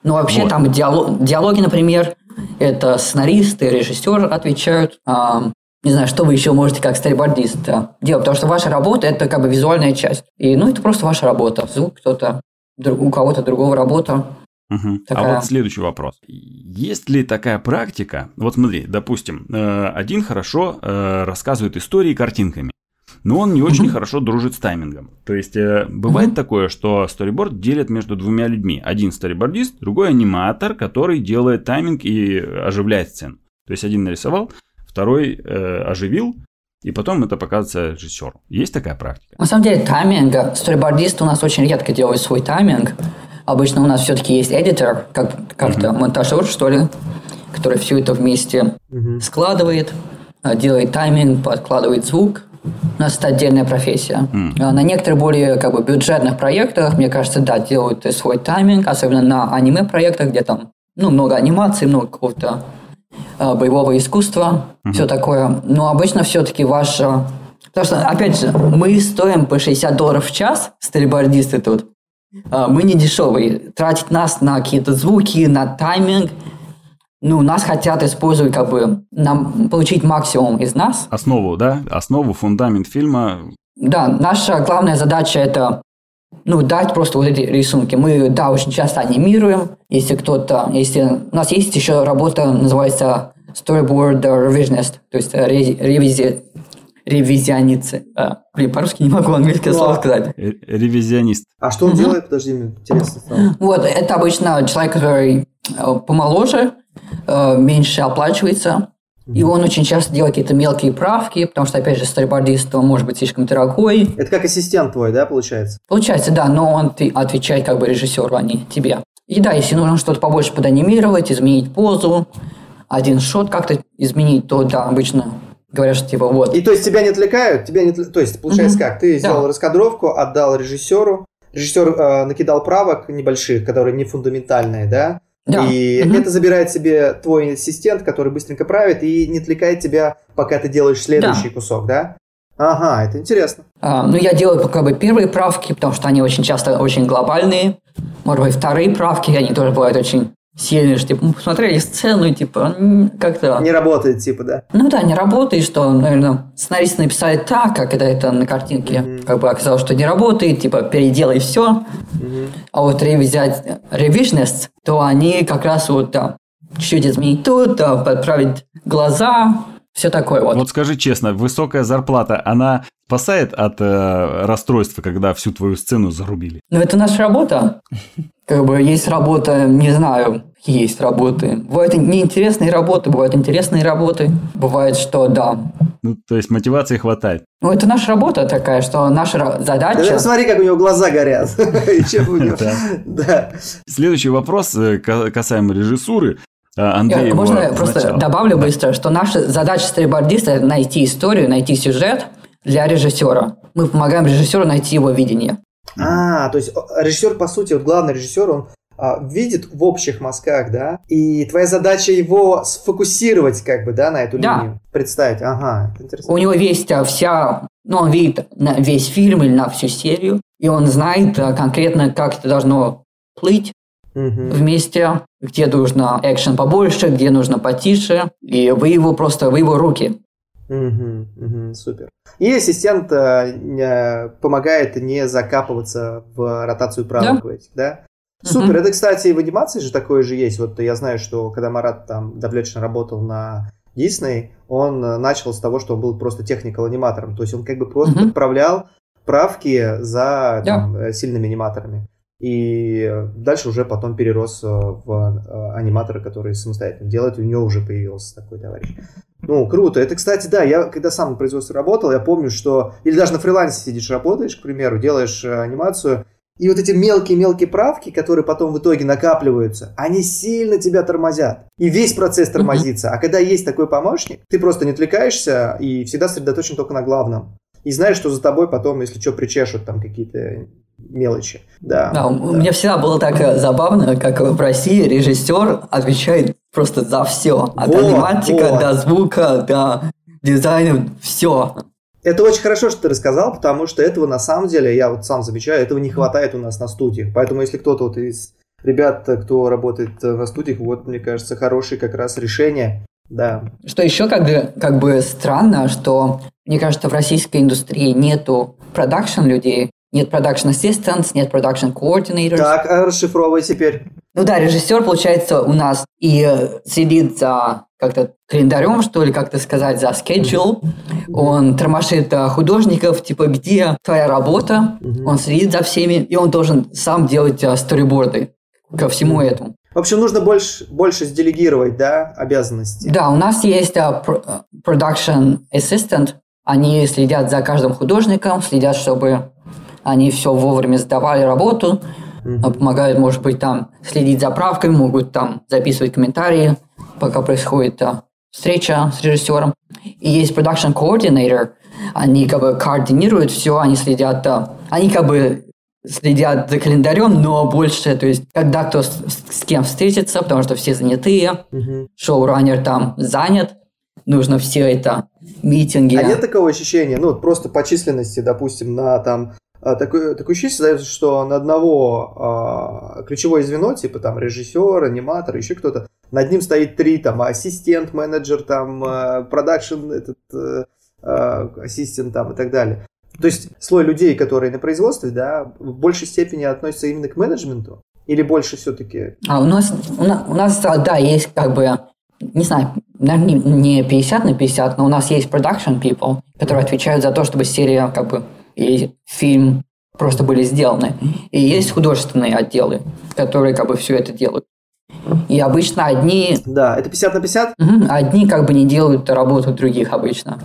Но вообще вот. там диалог, диалоги, например, это сценаристы, режиссер отвечают. А, не знаю, что вы еще можете как старибордист делать, потому что ваша работа – это как бы визуальная часть. И, ну, это просто ваша работа. Звук кто-то, у кого-то другого работа. Угу. Такая... А вот следующий вопрос. Есть ли такая практика? Вот смотри, допустим, э, один хорошо э, рассказывает истории картинками, но он не очень угу. хорошо дружит с таймингом. То есть э, бывает угу. такое, что сториборд делят между двумя людьми. Один сторибордист, другой аниматор, который делает тайминг и оживляет сцену. То есть один нарисовал, второй э, оживил, и потом это показывается режиссеру. Есть такая практика? На самом деле тайминг, сторибордисты у нас очень редко делают свой тайминг. Обычно у нас все-таки есть эдитор, как, как-то uh-huh. монтажер, что ли, который все это вместе uh-huh. складывает, э, делает тайминг, подкладывает звук. У нас это отдельная профессия. Mm. На некоторых более как бы, бюджетных проектах, мне кажется, да, делают свой тайминг, особенно на аниме-проектах, где там ну, много анимации, много какого-то боевого искусства, mm-hmm. все такое. Но обычно все-таки ваше... Потому что, опять же, мы стоим по 60 долларов в час, стрельбордисты тут. Э, мы не дешевые. Тратить нас на какие-то звуки, на тайминг, ну, нас хотят использовать, как бы, нам получить максимум из нас. Основу, да? Основу, фундамент фильма. Да, наша главная задача – это ну, дать просто вот эти рисунки. Мы, да, очень часто анимируем. Если кто-то, если у нас есть еще работа, называется storyboard revisionist, то есть ревизи, ревизионист. А, блин, по-русски не могу английское слово сказать. Ревизионист. А что он делает? Подожди, мне интересно стало. Вот, это обычно человек, который э, помоложе, э, меньше оплачивается, и он очень часто делает какие-то мелкие правки, потому что, опять же, сторибордист он может быть слишком дорогой. Это как ассистент твой, да, получается? Получается, да, но он ты отвечает как бы режиссеру, а не тебе. И да, если нужно что-то побольше поданимировать, изменить позу, один шот как-то изменить, то да, обычно говорят, что типа вот. И то есть тебя не отвлекают, тебя не то есть получается mm-hmm. как, ты сделал да. раскадровку, отдал режиссеру, режиссер э, накидал правок небольших, которые не фундаментальные, да, да. И угу. это забирает себе твой ассистент, который быстренько правит и не отвлекает тебя, пока ты делаешь следующий да. кусок, да? Ага, это интересно. А, ну, я делаю как бы первые правки, потому что они очень часто очень глобальные. Может быть, вторые правки, они тоже бывают очень сильные, что, типа, мы посмотрели сцену, типа, как-то... Не работает, типа, да? Ну да, не работает, что, наверное, сценаристы написали так, как это, это на картинке. Mm-hmm. Как бы оказалось, что не работает, типа, переделай все. Mm-hmm. А вот если взять ревизионист, то они как раз вот, да, чуть-чуть изменить тут, да, подправить глаза, все такое вот. Вот скажи честно, высокая зарплата, она спасает от э, расстройства, когда всю твою сцену зарубили? Ну, это наша работа. Как бы есть работа, не знаю, есть работы. Бывают неинтересные работы, бывают интересные работы. Бывает, что да. Ну, то есть мотивации хватает. Ну, это наша работа такая, что наша задача... Да, смотри, как у него глаза горят. Следующий вопрос э, касаемо режиссуры. А, Андрей Можно я просто начала. добавлю да. быстро, что наша задача стрейбордиста – найти историю, найти сюжет для режиссера. Мы помогаем режиссеру найти его видение. А, то есть режиссер, по сути, вот главный режиссер, он а, видит в общих мазках, да, и твоя задача его сфокусировать, как бы, да, на эту да. линию, представить, ага, это интересно. У него есть а, вся, ну, он видит на весь фильм или на всю серию, и он знает а, конкретно, как это должно плыть, угу. вместе, где нужно экшен побольше, где нужно потише, и вы его просто, вы его руки. Угу, угу, супер. И ассистент э, помогает не закапываться в ротацию правок да? этих, да? Супер. Угу. Это, кстати, в анимации же такое же есть. Вот я знаю, что когда Марат там давлечно работал на Дисней, он начал с того, что он был просто техникал-аниматором. То есть он как бы просто угу. подправлял правки за там, да. сильными аниматорами. И дальше уже потом перерос э, в э, аниматоры, которые самостоятельно делают, и у него уже появился такой товарищ. Ну, круто. Это, кстати, да, я когда сам на производстве работал, я помню, что... Или даже на фрилансе сидишь, работаешь, к примеру, делаешь э, анимацию, и вот эти мелкие-мелкие правки, которые потом в итоге накапливаются, они сильно тебя тормозят. И весь процесс тормозится. А когда есть такой помощник, ты просто не отвлекаешься и всегда сосредоточен только на главном. И знаешь, что за тобой потом, если что, причешут там какие-то мелочи. Да, да, да. У меня всегда было так э, забавно, как в России режиссер отвечает просто за все. От вот, аниматика вот. до звука, до дизайна, все. Это очень хорошо, что ты рассказал, потому что этого на самом деле, я вот сам замечаю, этого не хватает у нас на студиях. Поэтому если кто-то вот из ребят, кто работает на студиях, вот, мне кажется, хорошее как раз решение. Да. Что еще как бы, как бы странно, что, мне кажется, в российской индустрии нету продакшн людей, нет production assistants, нет production coordinators. Так, а расшифровывай теперь. Ну да, режиссер, получается, у нас и э, следит за как-то календарем, что ли, как-то сказать, за schedule. Он тормошит э, художников, типа, где твоя работа. Он следит за всеми, и он должен сам делать сториборды ко всему этому. В общем, нужно больше, больше сделегировать, да, обязанности. Да, у нас есть uh, production assistant. Они следят за каждым художником, следят, чтобы они все вовремя сдавали работу, помогают, может быть, там следить за правками, могут там записывать комментарии, пока происходит а, встреча с режиссером. И есть production coordinator, они как бы координируют все, они следят, а, они как бы следят за календарем, но больше, то есть, когда кто с, с кем встретится, потому что все занятые, mm-hmm. шоураннер там занят, нужно все это, митинги. А нет такого ощущения, ну, просто по численности, допустим, на там такое, такое ощущение что на одного а, ключевое звено, типа там режиссер, аниматор, еще кто-то, над ним стоит три, там, ассистент, менеджер, там, а, продакшн, этот, а, а, ассистент, там, и так далее. То есть слой людей, которые на производстве, да, в большей степени относятся именно к менеджменту, или больше все-таки? А у нас, у нас, у нас, да, есть как бы, не знаю, наверное, не 50 на 50, но у нас есть production people, которые отвечают за то, чтобы серия как бы и фильм просто были сделаны. И есть художественные отделы, которые как бы все это делают. И обычно одни... Да, это 50 на 50? Угу, одни как бы не делают работу других обычно.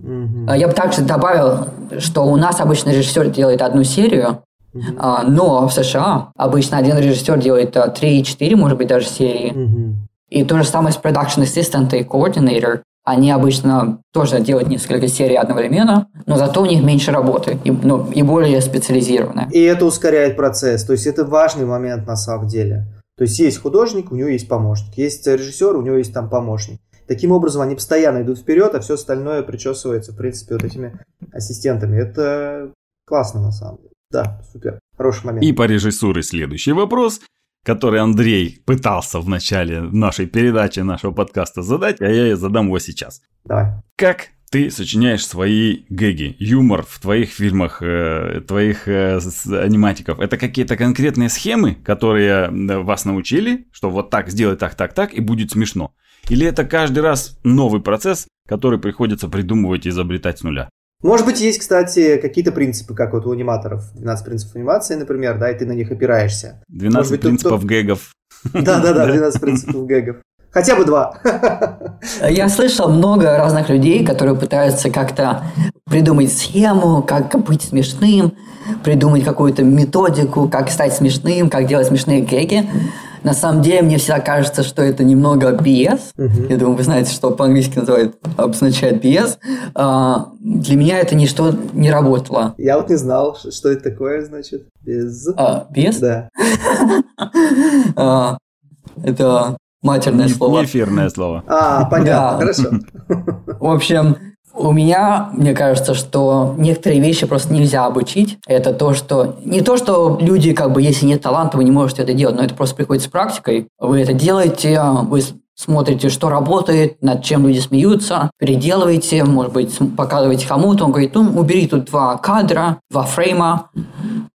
Угу. Я бы также добавил, что у нас обычно режиссер делает одну серию, угу. но в США обычно один режиссер делает 3-4, может быть, даже серии. Угу. И то же самое с Production Assistant и Coordinator. Они обычно тоже делают несколько серий одновременно, но зато у них меньше работы и, ну, и более специализированно. И это ускоряет процесс. То есть это важный момент на самом деле. То есть есть художник, у него есть помощник. Есть режиссер, у него есть там помощник. Таким образом, они постоянно идут вперед, а все остальное причесывается, в принципе, вот этими ассистентами. Это классно на самом деле. Да, супер. Хороший момент. И по режиссуре следующий вопрос который Андрей пытался в начале нашей передачи, нашего подкаста задать, а я задам его сейчас. Давай. Как ты сочиняешь свои гэги, юмор в твоих фильмах, э, твоих э, аниматиков? Это какие-то конкретные схемы, которые э, вас научили, что вот так сделай так, так, так, и будет смешно? Или это каждый раз новый процесс, который приходится придумывать и изобретать с нуля? Может быть, есть, кстати, какие-то принципы, как вот у аниматоров. 12 принципов анимации, например, да, и ты на них опираешься. 12 быть, принципов тут... гэгов. Да-да-да, 12 принципов гэгов. Хотя бы два. Я слышал много разных людей, которые пытаются как-то придумать схему, как быть смешным, придумать какую-то методику, как стать смешным, как делать смешные гэги. На самом деле, мне всегда кажется, что это немного BS. Uh-huh. Я думаю, вы знаете, что по-английски называют, обозначает BS. А, для меня это ничто не работало. Я вот не знал, что это такое, значит, без... А, BS? Да. а, это матерное не, слово. Не эфирное слово. А, понятно, хорошо. В общем, у меня, мне кажется, что некоторые вещи просто нельзя обучить. Это то, что... Не то, что люди, как бы, если нет таланта, вы не можете это делать, но это просто приходит с практикой. Вы это делаете, вы смотрите, что работает, над чем люди смеются, переделываете, может быть, показываете кому-то, он говорит, ну, убери тут два кадра, два фрейма,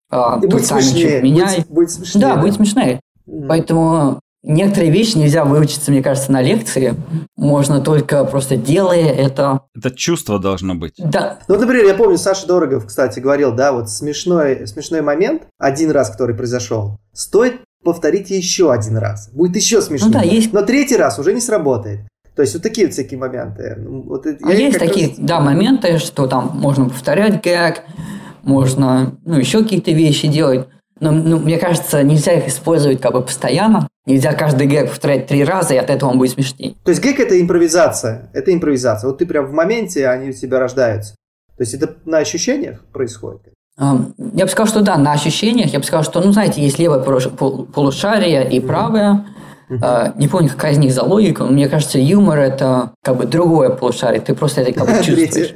а, и будет смешнее, меняй. Будет, будет смешнее. Да, да, будет смешнее. Mm. Поэтому Некоторые вещи нельзя выучиться, мне кажется, на лекции. Можно только просто делая это. Это чувство должно быть. Да. Ну, например, я помню, Саша Дорогов, кстати, говорил, да, вот смешной, смешной момент, один раз, который произошел, стоит повторить еще один раз. Будет еще смешнее. Ну, да, есть... Но третий раз уже не сработает. То есть вот такие вот всякие моменты. Ну, вот а есть такие, раз... да, моменты, что там можно повторять гэг, можно, ну, еще какие-то вещи делать. Но, ну, мне кажется, нельзя их использовать как бы постоянно. Нельзя каждый гэг повторять три раза, и от этого он будет смешнее. То есть гэг это импровизация. Это импровизация. Вот ты прям в моменте, они у тебя рождаются. То есть это на ощущениях происходит? Я бы сказал, что да, на ощущениях. Я бы сказал, что, ну, знаете, есть левое полушарие и правое. Uh-huh. Не помню, какая из них за логика, но мне кажется, юмор это как бы другое полушарие, ты просто это как бы чувствуешь.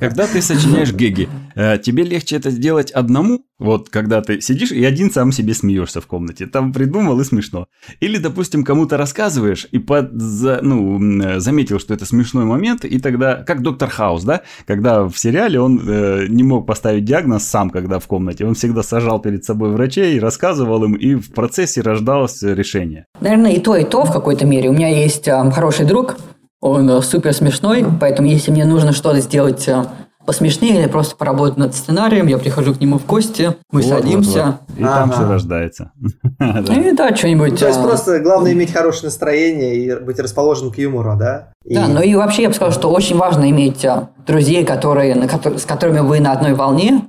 Когда ты сочиняешь геги, э, тебе легче это сделать одному, вот когда ты сидишь и один сам себе смеешься в комнате, там придумал и смешно. Или, допустим, кому-то рассказываешь и под, за, ну, заметил, что это смешной момент, и тогда, как доктор Хаус, да, когда в сериале он э, не мог поставить диагноз сам, когда в комнате, он всегда сажал перед собой врачей, рассказывал им, и в процессе рождалось решение. Наверное, и то, и то в какой-то мере. У меня есть э, хороший друг, он э, супер смешной, поэтому если мне нужно что-то сделать э, посмешнее или просто поработать над сценарием, я прихожу к нему в гости, мы вот, садимся. Вот, вот. И ага. там все рождается. И да, что-нибудь. То есть а, просто главное иметь хорошее настроение и быть расположен к юмору, да? Да, ну и вообще я бы сказал, что очень важно иметь а, друзей, которые, с которыми вы на одной волне,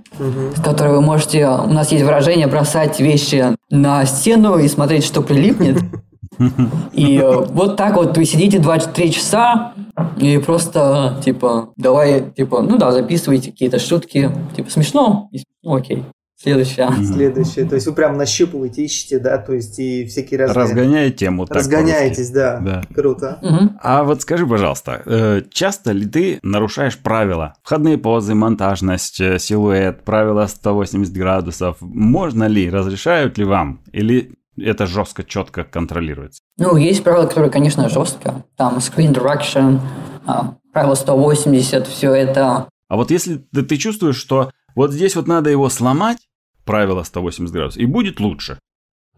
с которыми вы можете, у нас есть выражение, бросать вещи на стену и смотреть, что прилипнет. И э, вот так вот вы сидите 23 часа и просто, типа, давай, типа, ну да, записывайте какие-то шутки, типа, смешно, ну окей. Следующая. Следующая. То есть вы прям нащупываете, ищете, да, то есть и всякие разные... Разгоняете тему. Разгоняетесь, да. да. Круто. Угу. А вот скажи, пожалуйста, э, часто ли ты нарушаешь правила? Входные позы, монтажность, э, силуэт, правила 180 градусов. Можно ли, разрешают ли вам? Или это жестко, четко контролируется? Ну, есть правила, которые, конечно, жестко. Там screen direction, а, правило 180, все это. А вот если ты, ты чувствуешь, что вот здесь вот надо его сломать, правило 180 градусов, и будет лучше.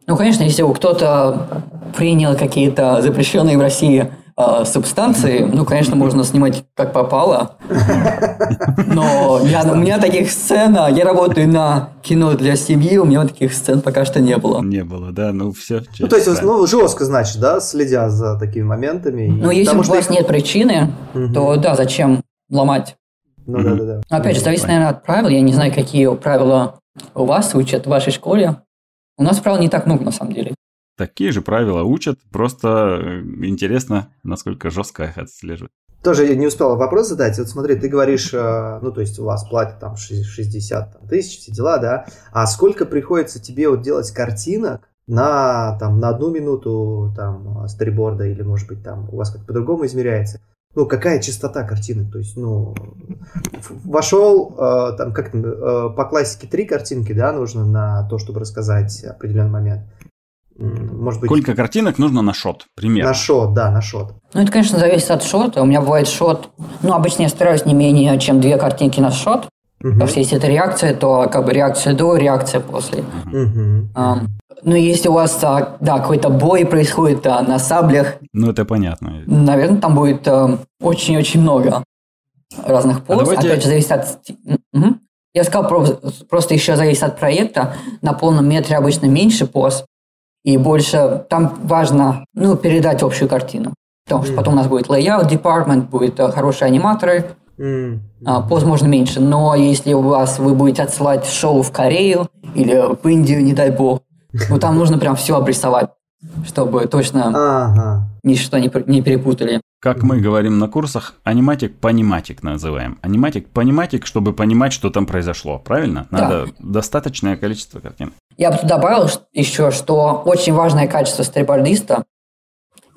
Ну, конечно, если кто-то принял какие-то запрещенные в России э, субстанции, ну, конечно, можно снимать как попало. Но я, у меня таких сцен, а, я работаю на кино для семьи, у меня таких сцен пока что не было. Не было, да, ну все. Ну, то есть, ну, жестко, значит, да, следя за такими моментами. Ну, если у вас нет причины, то да, зачем ломать? Ну, да, да, да. Опять же, зависит, наверное, от правил. Я не знаю, какие правила у вас учат в вашей школе. У нас правил не так много, на самом деле. Такие же правила учат, просто э, интересно, насколько жестко их отслеживают. Тоже не успел вопрос задать. Вот смотри, ты говоришь, э, ну, то есть у вас платят там 60 тысяч, все дела, да? А сколько приходится тебе вот делать картинок на, там, на одну минуту там сториборда или, может быть, там у вас как по-другому измеряется? Ну, какая частота картины? То есть, ну, вошел, э, там, как э, по классике три картинки, да, нужно на то, чтобы рассказать определенный момент. Может быть... Сколько картинок нужно на шот, примерно? На шот, да, на шот. Ну, это, конечно, зависит от шота. У меня бывает шот... Ну, обычно я стараюсь не менее, чем две картинки на шот. Угу. Потому что если это реакция, то как бы реакция до, реакция после. Угу. Um, ну, если у вас, а, да, какой-то бой происходит а, на саблях... Ну, это понятно. Наверное, там будет а, очень-очень много разных поз. А давайте... Опять же, зависит от... Угу. Я сказал, просто еще зависит от проекта. На полном метре обычно меньше поз и больше там важно ну, передать общую картину. Потому что mm. потом у нас будет layout department, будут uh, хорошие аниматоры, mm. uh, поз можно меньше. Но если у вас вы будете отсылать шоу в Корею или в Индию, не дай бог, ну там нужно прям все обрисовать, чтобы точно ага. ничто не, не перепутали. Как мы говорим на курсах, аниматик-пониматик называем. Аниматик-пониматик, чтобы понимать, что там произошло. Правильно? Надо да. достаточное количество картин. Я бы тут добавил еще, что очень важное качество стрибордиста,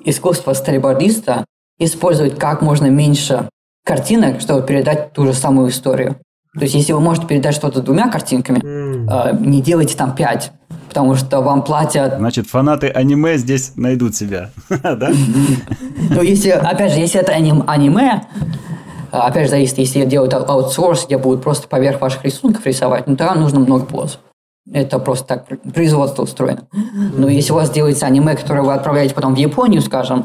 искусство стрибордиста использовать как можно меньше картинок, чтобы передать ту же самую историю. То есть, если вы можете передать что-то двумя картинками, mm. э, не делайте там пять, потому что вам платят... Значит, фанаты аниме здесь найдут себя, да? Ну, если, опять же, если это аниме, опять же, зависит, если делают аутсорс, где будут просто поверх ваших рисунков рисовать, ну, тогда нужно много поз. Это просто так производство устроено. Но если у вас делается аниме, которое вы отправляете потом в Японию, скажем,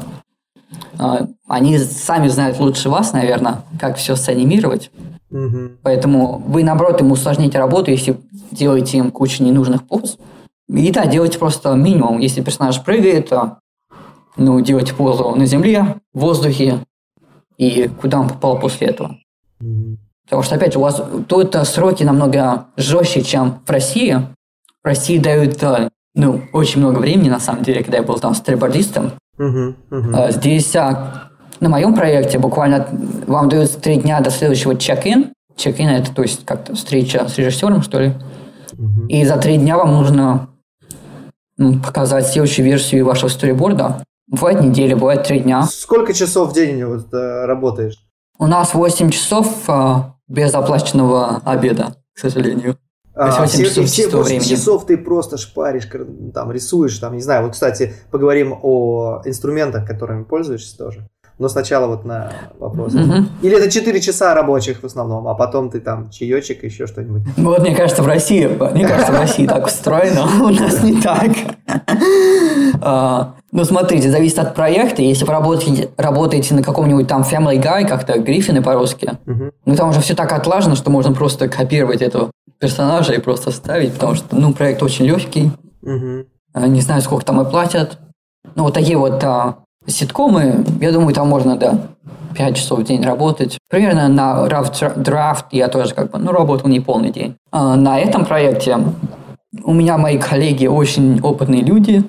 а, они сами знают лучше вас, наверное, как все санимировать. Угу. Поэтому вы, наоборот, им усложните работу, если делаете им кучу ненужных поз. И да, делайте просто минимум. Если персонаж прыгает, то ну, делайте позу на земле, в воздухе, и куда он попал после этого. Угу. Потому что, опять же, у вас тут сроки намного жестче, чем в России. России дают э, ну, очень много времени, на самом деле, когда я был там стрейбордистом. Uh-huh, uh-huh. Здесь а, на моем проекте буквально вам дают три дня до следующего чек-ин. Чек-ин это, то есть, как-то встреча с режиссером, что ли. Uh-huh. И за три дня вам нужно ну, показать следующую версию вашего сториборда. Бывает неделя, бывает три дня. Сколько часов в день вот, э, работаешь? У нас 8 часов без оплаченного обеда, к сожалению. А, все, часов все 8 часов ты просто шпаришь, там рисуешь, там, не знаю. Вот, кстати, поговорим о инструментах, которыми пользуешься тоже. Но сначала вот на вопрос. Угу. Или это 4 часа рабочих в основном, а потом ты там чаечек, еще что-нибудь. Ну вот мне кажется, в России, мне кажется, в России так устроено, у нас не так. А, ну, смотрите, зависит от проекта. Если вы работаете, работаете на каком-нибудь там Family Guy, как-то Гриффины по-русски, uh-huh. ну, там уже все так отлажено, что можно просто копировать этого персонажа и просто ставить, потому что, ну, проект очень легкий. Uh-huh. Не знаю, сколько там и платят. Ну, вот такие вот а, ситкомы, я думаю, там можно, да, 5 часов в день работать. Примерно на Draft я тоже как бы, ну, работал не полный день. А на этом проекте у меня мои коллеги очень опытные люди.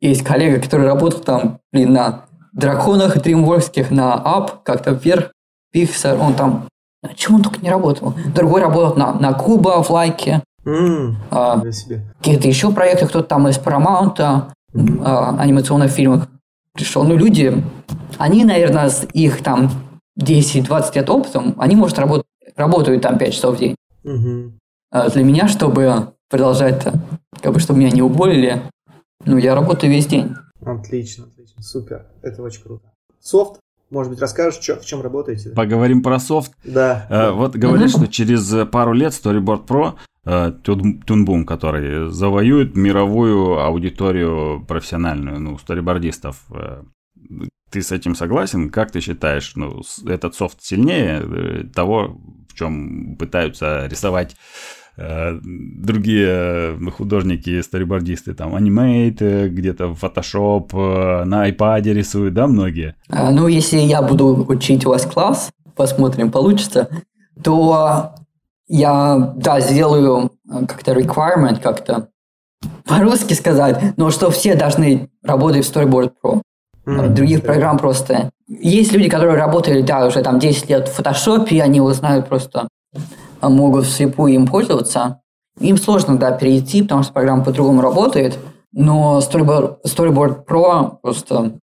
Есть коллега, который работал там, блин, на драконах DreamWorks, на Up, как-то вверх, Pixar, он там... Чему он только не работал? Другой работал на, на Куба, в Лайке. Mm, а, каких-то еще проектах, кто-то там из Paramount, mm. а, анимационных фильмов пришел. Ну, люди, они, наверное, с их там 10-20 лет опытом, они, может, работать, работают там 5 часов в день. Mm-hmm. А для меня, чтобы продолжать-то, как бы, чтобы меня не уволили, ну, я работаю весь день. Отлично, отлично, супер, это очень круто. Софт, может быть, расскажешь, чё, в чем работаете? Поговорим про софт. Да. Э, вот говоришь, что через пару лет Storyboard Pro э, Тунбум, который завоюет мировую аудиторию профессиональную, ну, сторибордистов. Э, ты с этим согласен? Как ты считаешь, ну, этот софт сильнее э, того, в чем пытаются рисовать Э, другие художники, старибордисты, там, анимейт, э, где-то Photoshop, э, на iPad рисуют, да, многие? А, ну, если я буду учить у вас класс, посмотрим, получится, то я, да, сделаю как-то requirement, как-то по-русски сказать, но что все должны работать в Storyboard Pro. Mm-hmm. Других программ просто... Есть люди, которые работали, да, уже там 10 лет в Photoshop, и они его знают просто, а, могут вслепую им пользоваться. Им сложно, да, перейти, потому что программа по-другому работает, но Storyboard, Storyboard Pro просто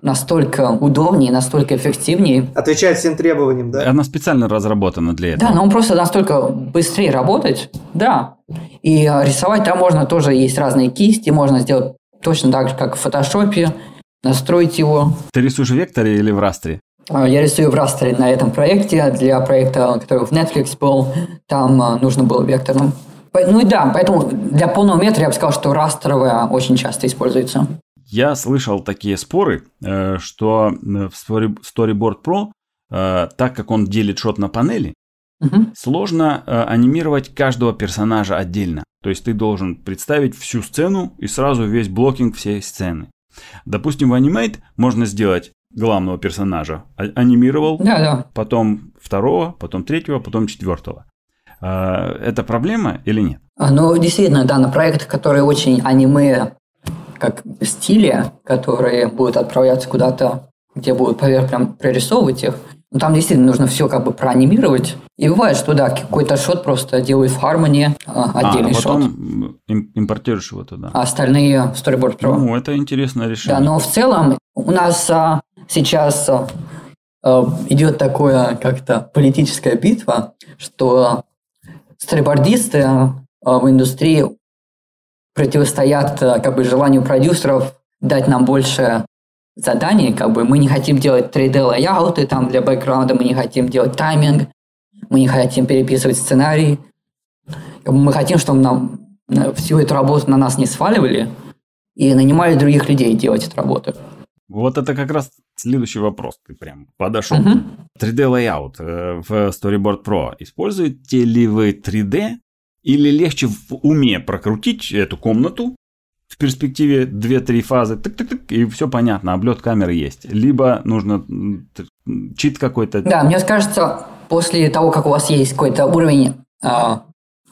настолько удобнее, настолько эффективнее. Отвечает всем требованиям, да? Она специально разработана для этого. Да, но он просто настолько быстрее работать, да. И а, рисовать там можно тоже, есть разные кисти, можно сделать точно так же, как в фотошопе, настроить его. Ты рисуешь в векторе или в растре? А, я рисую в растре на этом проекте, для проекта, который в Netflix был, там а, нужно было векторным. Ну и да, поэтому для полного метра я бы сказал, что растровая очень часто используется. Я слышал такие споры, э, что в Storyboard Pro, э, так как он делит шот на панели, угу. сложно э, анимировать каждого персонажа отдельно. То есть ты должен представить всю сцену и сразу весь блокинг всей сцены. Допустим, в Animate можно сделать главного персонажа, а, анимировал, да, да. потом второго, потом третьего, потом четвертого. Это проблема или нет? А, ну, действительно, да, на проектах, которые очень аниме как стили, которые будут отправляться куда-то, где будут поверх прям прорисовывать их. Но ну, там действительно нужно все как бы проанимировать. И бывает, что да, какой-то шот просто делают в Harmony, а, отдельный а, потом шот. импортируешь его туда. А остальные Storyboard Pro. Ну, это интересное решение. Да, но в целом у нас а, сейчас а идет такое как-то политическая битва, что сторибордисты а, в индустрии противостоят э, как бы желанию продюсеров дать нам больше заданий, как бы мы не хотим делать 3D лайауты там для бэкграунда, мы не хотим делать тайминг, мы не хотим переписывать сценарий. Мы хотим, чтобы нам э, всю эту работу на нас не сваливали и нанимали других людей делать эту работу. Вот это как раз следующий вопрос. Ты прям подошел. Uh-huh. 3D layout э, в Storyboard Pro. Используете ли вы 3D или легче в уме прокрутить эту комнату, в перспективе 2-3 фазы, тык-тык-тык, и все понятно, облет камеры есть. Либо нужно чит какой-то. Да, мне кажется, после того, как у вас есть какой-то уровень, э,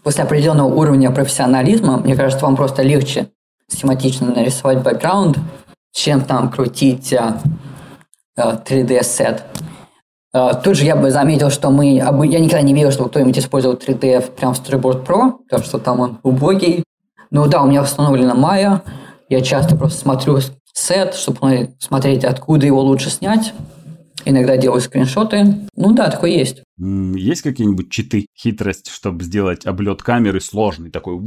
после определенного уровня профессионализма, мне кажется, вам просто легче схематично нарисовать бэкграунд, чем там крутить э, 3D-сет. А, тут же я бы заметил, что мы... Я никогда не видел, чтобы кто-нибудь использовал 3D прямо в Storyboard Pro, потому что там он убогий. Ну да, у меня установлена Maya. Я часто просто смотрю сет, чтобы смотреть, откуда его лучше снять. Иногда делаю скриншоты. Ну да, такое есть. Есть какие-нибудь читы, хитрость, чтобы сделать облет камеры сложный такой?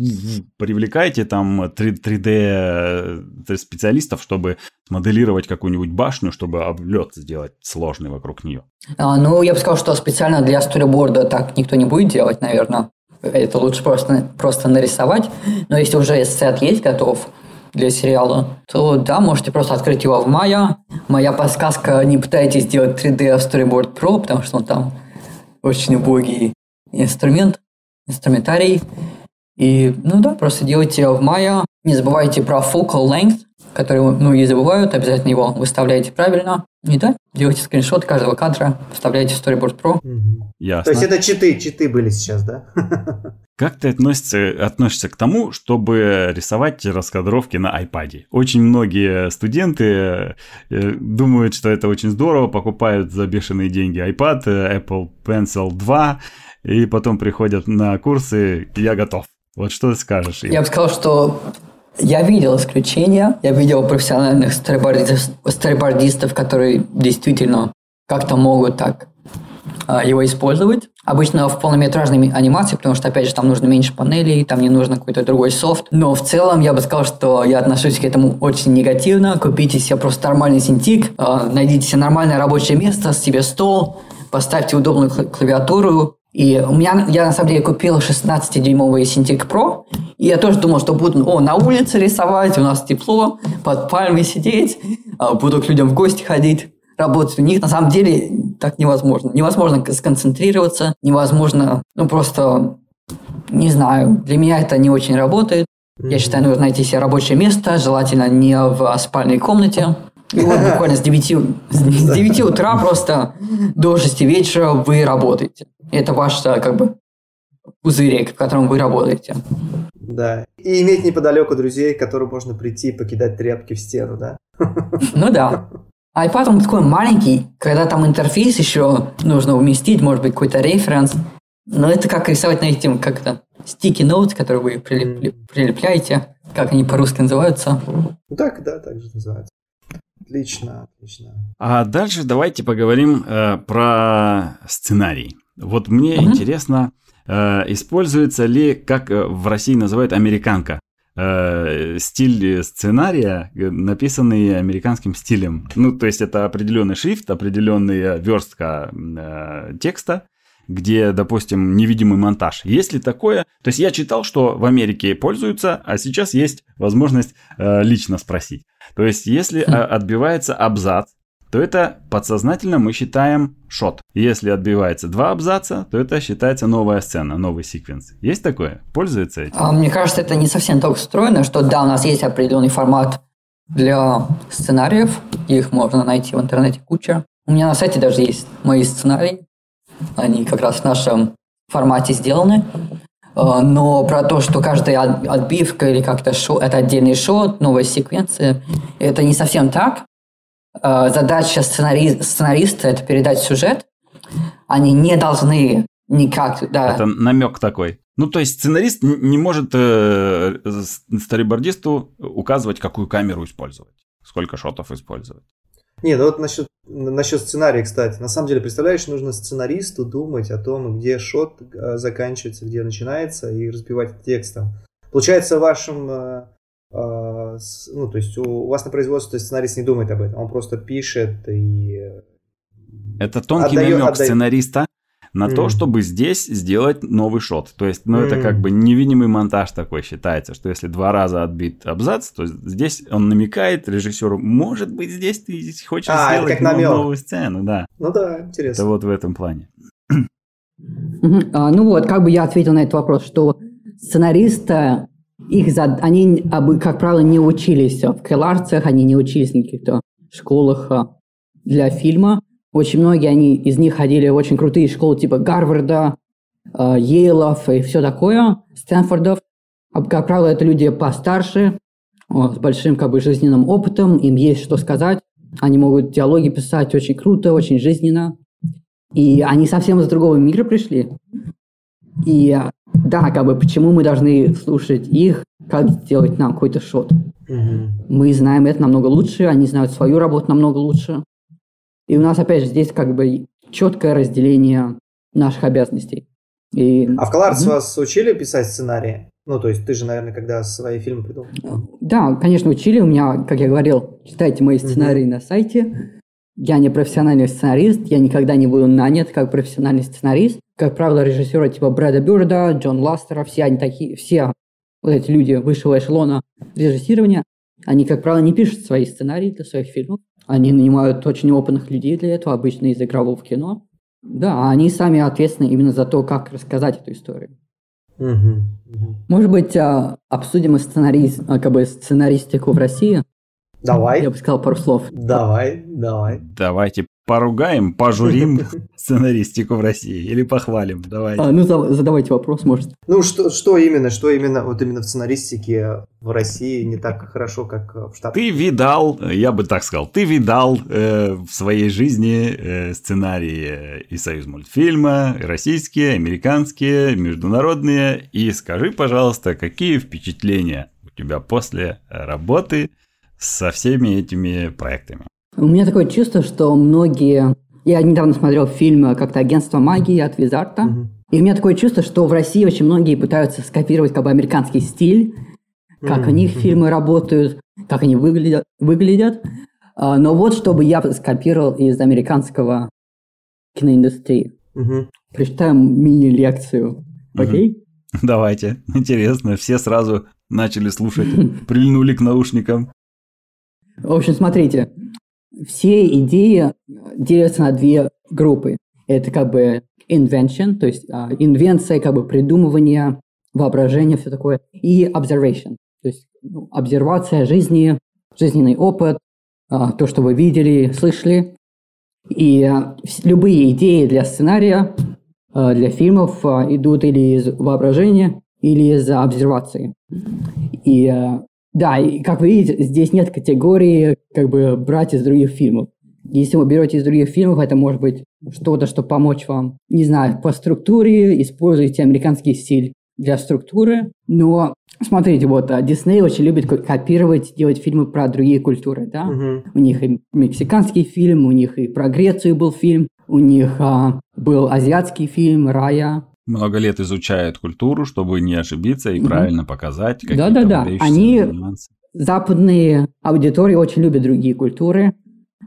Привлекайте там 3D специалистов, чтобы моделировать какую-нибудь башню, чтобы облет сделать сложный вокруг нее. А, ну, я бы сказал, что специально для сториборда так никто не будет делать, наверное. Это лучше просто, просто нарисовать. Но если уже сет есть готов, для сериала, то да, можете просто открыть его в Maya. Моя подсказка, не пытайтесь сделать 3D в Storyboard Pro, потому что он там очень убогий инструмент, инструментарий. И, ну да, просто делайте в Maya. Не забывайте про focal length, который многие забывают, обязательно его выставляете правильно. И да, делайте скриншот каждого кадра, вставляете в Storyboard Pro. Ясно. То есть это читы, читы были сейчас, да? Как ты относишься, относишься к тому, чтобы рисовать раскадровки на iPad? Очень многие студенты э, думают, что это очень здорово, покупают за бешеные деньги iPad, Apple Pencil 2, и потом приходят на курсы, я готов. Вот что ты скажешь им? Я бы сказал, что я видел исключения, я видел профессиональных сторибордистов, сторибордистов которые действительно как-то могут так а, его использовать. Обычно в полнометражной анимации, потому что, опять же, там нужно меньше панелей, там не нужно какой-то другой софт. Но в целом я бы сказал, что я отношусь к этому очень негативно. Купите себе просто нормальный синтик, а, найдите себе нормальное рабочее место, себе стол, поставьте удобную клавиатуру, и у меня, я на самом деле купил 16-дюймовый Cintiq Pro, и я тоже думал, что буду о, на улице рисовать, у нас тепло, под пальмой сидеть, а, буду к людям в гости ходить работать у них, на самом деле так невозможно. Невозможно сконцентрироваться, невозможно, ну просто, не знаю, для меня это не очень работает. Я считаю, нужно найти себе рабочее место, желательно не в спальной комнате. И вот буквально с 9, с 9 утра просто до 6 вечера вы работаете. Это ваш как бы пузырик, в котором вы работаете. Да. И иметь неподалеку друзей, к которым можно прийти и покидать тряпки в стену, да? Ну да. iPad он такой маленький, когда там интерфейс еще нужно уместить, может быть, какой-то референс. Но это как рисовать на этим, как то sticky notes, которые вы прилеп, прилепляете, как они по-русски называются. Ну так, да, так же называется. Отлично, отлично. А дальше давайте поговорим э, про сценарий. Вот мне mm-hmm. интересно, э, используется ли, как э, в России называют, американка? Э, стиль сценария, э, написанный американским стилем. Ну, то есть это определенный шрифт, определенная верстка э, текста, где, допустим, невидимый монтаж. Есть ли такое? То есть я читал, что в Америке пользуются, а сейчас есть возможность э, лично спросить. То есть если хм. отбивается абзац, то это подсознательно мы считаем шот. Если отбивается два абзаца, то это считается новая сцена, новый секвенс. Есть такое? Пользуется этим? А, мне кажется, это не совсем так устроено, что да, у нас есть определенный формат для сценариев, их можно найти в интернете куча. У меня на сайте даже есть мои сценарии, они как раз в нашем формате сделаны. А, но про то, что каждая отбивка или как-то шо, это отдельный шот, новая секвенция, это не совсем так. А, задача сценари... сценариста – это передать сюжет. Они не должны никак... Да. Это намек такой. Ну, то есть сценарист не может э, старибордисту указывать, какую камеру использовать, сколько шотов использовать. Не, ну вот насчет, насчет сценария, кстати. На самом деле, представляешь, нужно сценаристу думать о том, где шот э, заканчивается, где начинается, и разбивать текстом. Получается, в вашем... Э, э, ну, то есть у вас на производстве сценарист не думает об этом, он просто пишет и... Это тонкий отдает, намек отдает. сценариста на mm. то, чтобы здесь сделать новый шот. То есть, ну, mm. это как бы невидимый монтаж такой считается, что если два раза отбит абзац, то здесь он намекает режиссеру, может быть, здесь ты хочешь а, сделать новую сцену, да. Ну да, интересно. Это вот в этом плане. А, ну вот, как бы я ответил на этот вопрос, что сценаристы, их зад... они, как правило, не учились в Келарцах, они не учились в каких-то школах а, для фильма, очень многие они из них ходили в очень крутые школы типа Гарварда, э, Ейлов и все такое, Стэнфордов. А, как правило, это люди постарше, с большим как бы жизненным опытом, им есть что сказать. Они могут диалоги писать очень круто, очень жизненно. И они совсем из другого мира пришли. И да, как бы почему мы должны слушать их, как сделать нам какой-то шот. Угу. Мы знаем это намного лучше, они знают свою работу намного лучше. И у нас, опять же, здесь как бы четкое разделение наших обязанностей. И... А в Коллардс mm-hmm. вас учили писать сценарии? Ну, то есть ты же, наверное, когда свои фильмы придумал. Да, конечно, учили. У меня, как я говорил, читайте мои сценарии mm-hmm. на сайте. Я не профессиональный сценарист, я никогда не буду нанят как профессиональный сценарист. Как правило, режиссеры типа Брэда Бюрда, Джон Ластера, все они такие, все вот эти люди высшего эшелона режиссирования, они, как правило, не пишут свои сценарии для своих фильмов. Они нанимают очень опытных людей для этого, обычно из игрового кино. Да, а они сами ответственны именно за то, как рассказать эту историю. Угу, угу. Может быть, а, обсудим сценарий, а, как бы сценаристику в России? Давай. Я бы сказал пару слов. Давай, давай. Давайте поругаем, пожурим сценаристику в России или похвалим? Давай. А, ну, задавайте вопрос, может. Ну, что, что именно, что именно, вот именно в сценаристике в России не так хорошо, как в Штатах? Ты видал, я бы так сказал, ты видал э, в своей жизни э, сценарии и Союз мультфильма, и российские, американские, международные, и скажи, пожалуйста, какие впечатления у тебя после работы со всеми этими проектами? У меня такое чувство, что многие... Я недавно смотрел фильм как-то «Агентство магии» от Визарта. Mm-hmm. И у меня такое чувство, что в России очень многие пытаются скопировать как бы американский стиль, как у них фильмы работают, как они выглядят. выглядят. А, но вот чтобы я скопировал из американского киноиндустрии. Mm-hmm. Прочитаем мини-лекцию. Окей? Okay? Давайте. Интересно. Все сразу начали слушать, прильнули к наушникам. В общем, смотрите все идеи делятся на две группы. Это как бы invention, то есть uh, инвенция, как бы придумывание, воображение, все такое, и observation, то есть ну, обсервация жизни, жизненный опыт, uh, то, что вы видели, слышали. И uh, любые идеи для сценария, для фильмов идут или из воображения, или из обсервации. И э, да, и как вы видите, здесь нет категории как бы брать из других фильмов. Если вы берете из других фильмов, это может быть что-то, что помочь вам, не знаю, по структуре, используйте американский стиль для структуры. Но смотрите, вот Дисней очень любит копировать, делать фильмы про другие культуры, да? Угу. У них и мексиканский фильм, у них и про Грецию был фильм, у них а, был азиатский фильм «Рая», много лет изучают культуру, чтобы не ошибиться и угу. правильно показать. Да-да-да. Они, нюансы. западные аудитории очень любят другие культуры,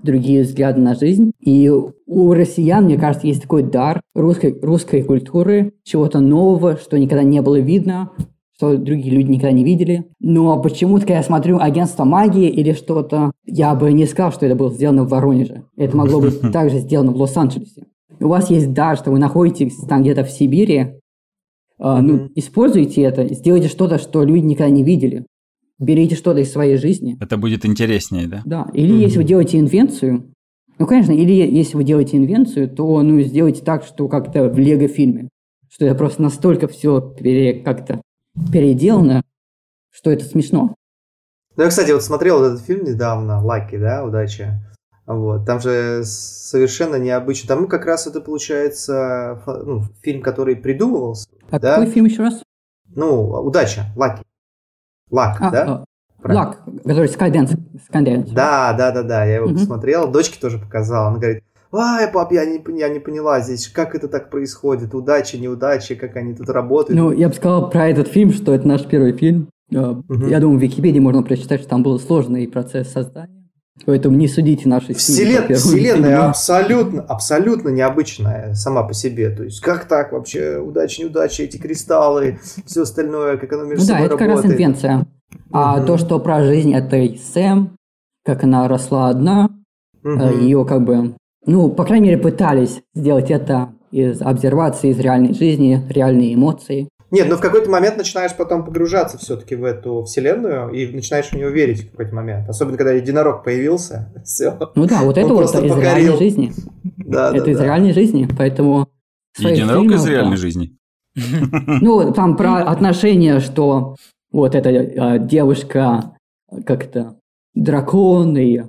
другие взгляды на жизнь. И у россиян, мне кажется, есть такой дар русской, русской культуры, чего-то нового, что никогда не было видно, что другие люди никогда не видели. Но почему-то, когда я смотрю «Агентство магии» или что-то, я бы не сказал, что это было сделано в Воронеже. Это могло быть также сделано в Лос-Анджелесе у вас есть дар, что вы находитесь там где-то в Сибири, э, ну, используйте это, сделайте что-то, что люди никогда не видели. Берите что-то из своей жизни. Это будет интереснее, да? Да. Или mm-hmm. если вы делаете инвенцию, ну, конечно, или если вы делаете инвенцию, то, ну, сделайте так, что как-то в Лего-фильме, что это просто настолько все пере, как-то переделано, что это смешно. Ну, я, кстати, вот смотрел этот фильм недавно, «Лаки», да, «Удача». Вот. Там же совершенно необычно. Там как раз это получается ну, фильм, который придумывался. А да? какой фильм еще раз? Ну, «Удача», «Лаки». «Лак», а, да? А, «Лак», который Skydance. Skydance. Да, да, да, да, я его угу. посмотрел. Дочке тоже показал. Она говорит, Ай, пап, я не, я не поняла здесь, как это так происходит, удачи, неудачи, как они тут работают. Ну, я бы сказал про этот фильм, что это наш первый фильм. Угу. Я думаю, в Википедии можно прочитать, что там был сложный процесс создания. Поэтому не судите наши Вселен... фильмы. Вселенная абсолютно, абсолютно необычная сама по себе. То есть, как так вообще, удачи, неудачи, эти кристаллы, все остальное, как оно между ну, собой Да, это работает. как раз инвенция. А угу. то, что про жизнь этой Сэм, как она росла одна, угу. ее как бы, ну, по крайней мере, пытались сделать это из обсервации, из реальной жизни, реальные эмоции. Нет, но в какой-то момент начинаешь потом погружаться все-таки в эту вселенную и начинаешь в нее верить в какой-то момент. Особенно, когда единорог появился. Все. Ну да, вот это вот из покорил. реальной жизни. Да, это да, из да. реальной жизни, поэтому... Единорог из реальной жизни? Ну, там про отношения, что вот эта э, девушка как-то дракон, и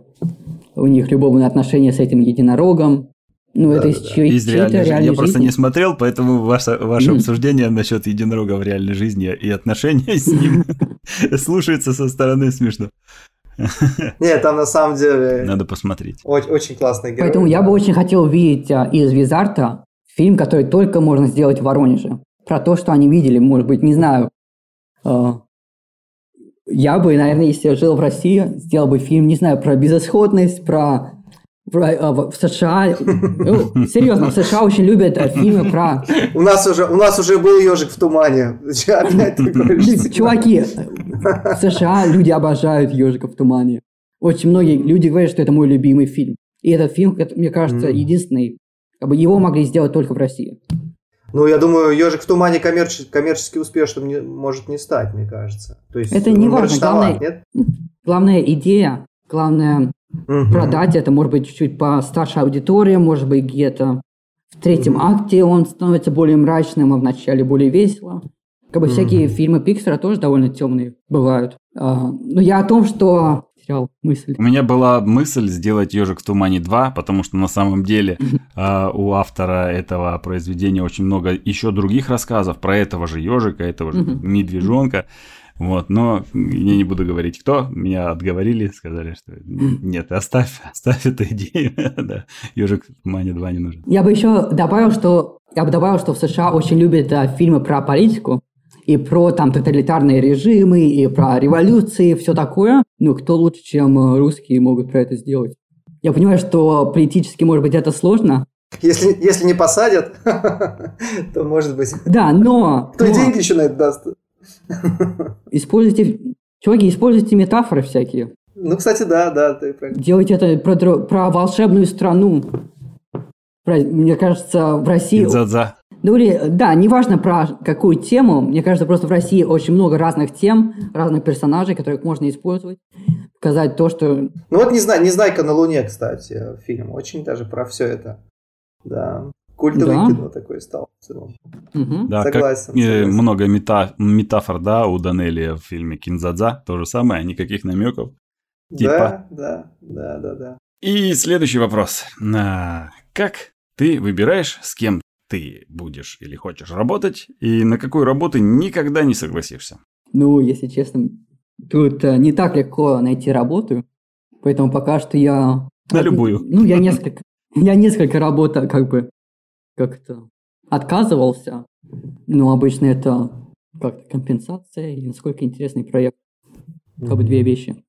у них любовные отношения с этим единорогом. Ну, да, это из, да, чьей, из реальной, реальной жизни. Я просто не смотрел, поэтому ваше, ваше mm. обсуждение насчет единорога в реальной жизни и отношения с ним слушается со стороны смешно. Нет, там на самом деле... Надо посмотреть. Очень, очень классный герой. Поэтому я бы очень хотел увидеть а, из Визарта фильм, который только можно сделать в Воронеже. Про то, что они видели, может быть, не знаю. А, я бы, наверное, если я жил в России, сделал бы фильм, не знаю, про безысходность, про в, в США, ну, серьезно, в США очень любят э, фильмы про... У нас уже, у нас уже был ежик в тумане. Чуваки, в США люди обожают ежика в тумане. Очень многие люди говорят, что это мой любимый фильм. И этот фильм, мне кажется, единственный. Как бы его могли сделать только в России. Ну, я думаю, ежик в тумане коммерчески, коммерчески успешным не, может не стать, мне кажется. То есть, это не важно. Главное, нет? главная идея, главное Угу. Продать это может быть чуть-чуть по старшей аудитории, может быть где-то в третьем угу. акте он становится более мрачным, а в начале более весело. Как бы угу. всякие фильмы Пиксера тоже довольно темные бывают. А, но я о том, что терял мысль. У меня была мысль сделать «Ежик в тумане 2», потому что на самом деле э, у автора этого произведения очень много еще других рассказов про этого же ежика, этого же медвежонка. Вот, но я не буду говорить, кто. Меня отговорили, сказали, что нет, оставь, оставь эту идею. да, ежик Мани 2 не нужен. Я бы еще добавил, что я бы добавил, что в США очень любят а, фильмы про политику и про там тоталитарные режимы, и про революции, все такое. Ну, кто лучше, чем э, русские могут про это сделать? Я понимаю, что политически, может быть, это сложно, если, если не посадят, то может быть. Да, но... Кто но... деньги еще на это даст? Используйте, чуваки, используйте метафоры всякие. Ну, кстати, да, да, ты прав. Делайте это про, про волшебную страну. Про, мне кажется, в России... За-за. Ну, или, да, неважно про какую тему, мне кажется, просто в России очень много разных тем, разных персонажей, которых можно использовать, показать то, что... Ну вот не знаю, «Незнайка на Луне», кстати, фильм, очень даже про все это. Да. Культовое да. кино такое стало в целом. Угу. Да, согласен. Как, согласен. много мета, метафор, да, у Данелия в фильме Кинзадза. То же самое, никаких намеков. Типа. Да, да, да, да, да. И следующий вопрос. Как ты выбираешь, с кем ты будешь или хочешь работать, и на какую работу никогда не согласишься? Ну, если честно, тут э, не так легко найти работу, поэтому пока что я... На любую. Ну, я несколько, я несколько работ как бы как-то отказывался, но обычно это как-то компенсация и насколько интересный проект. Как бы две вещи.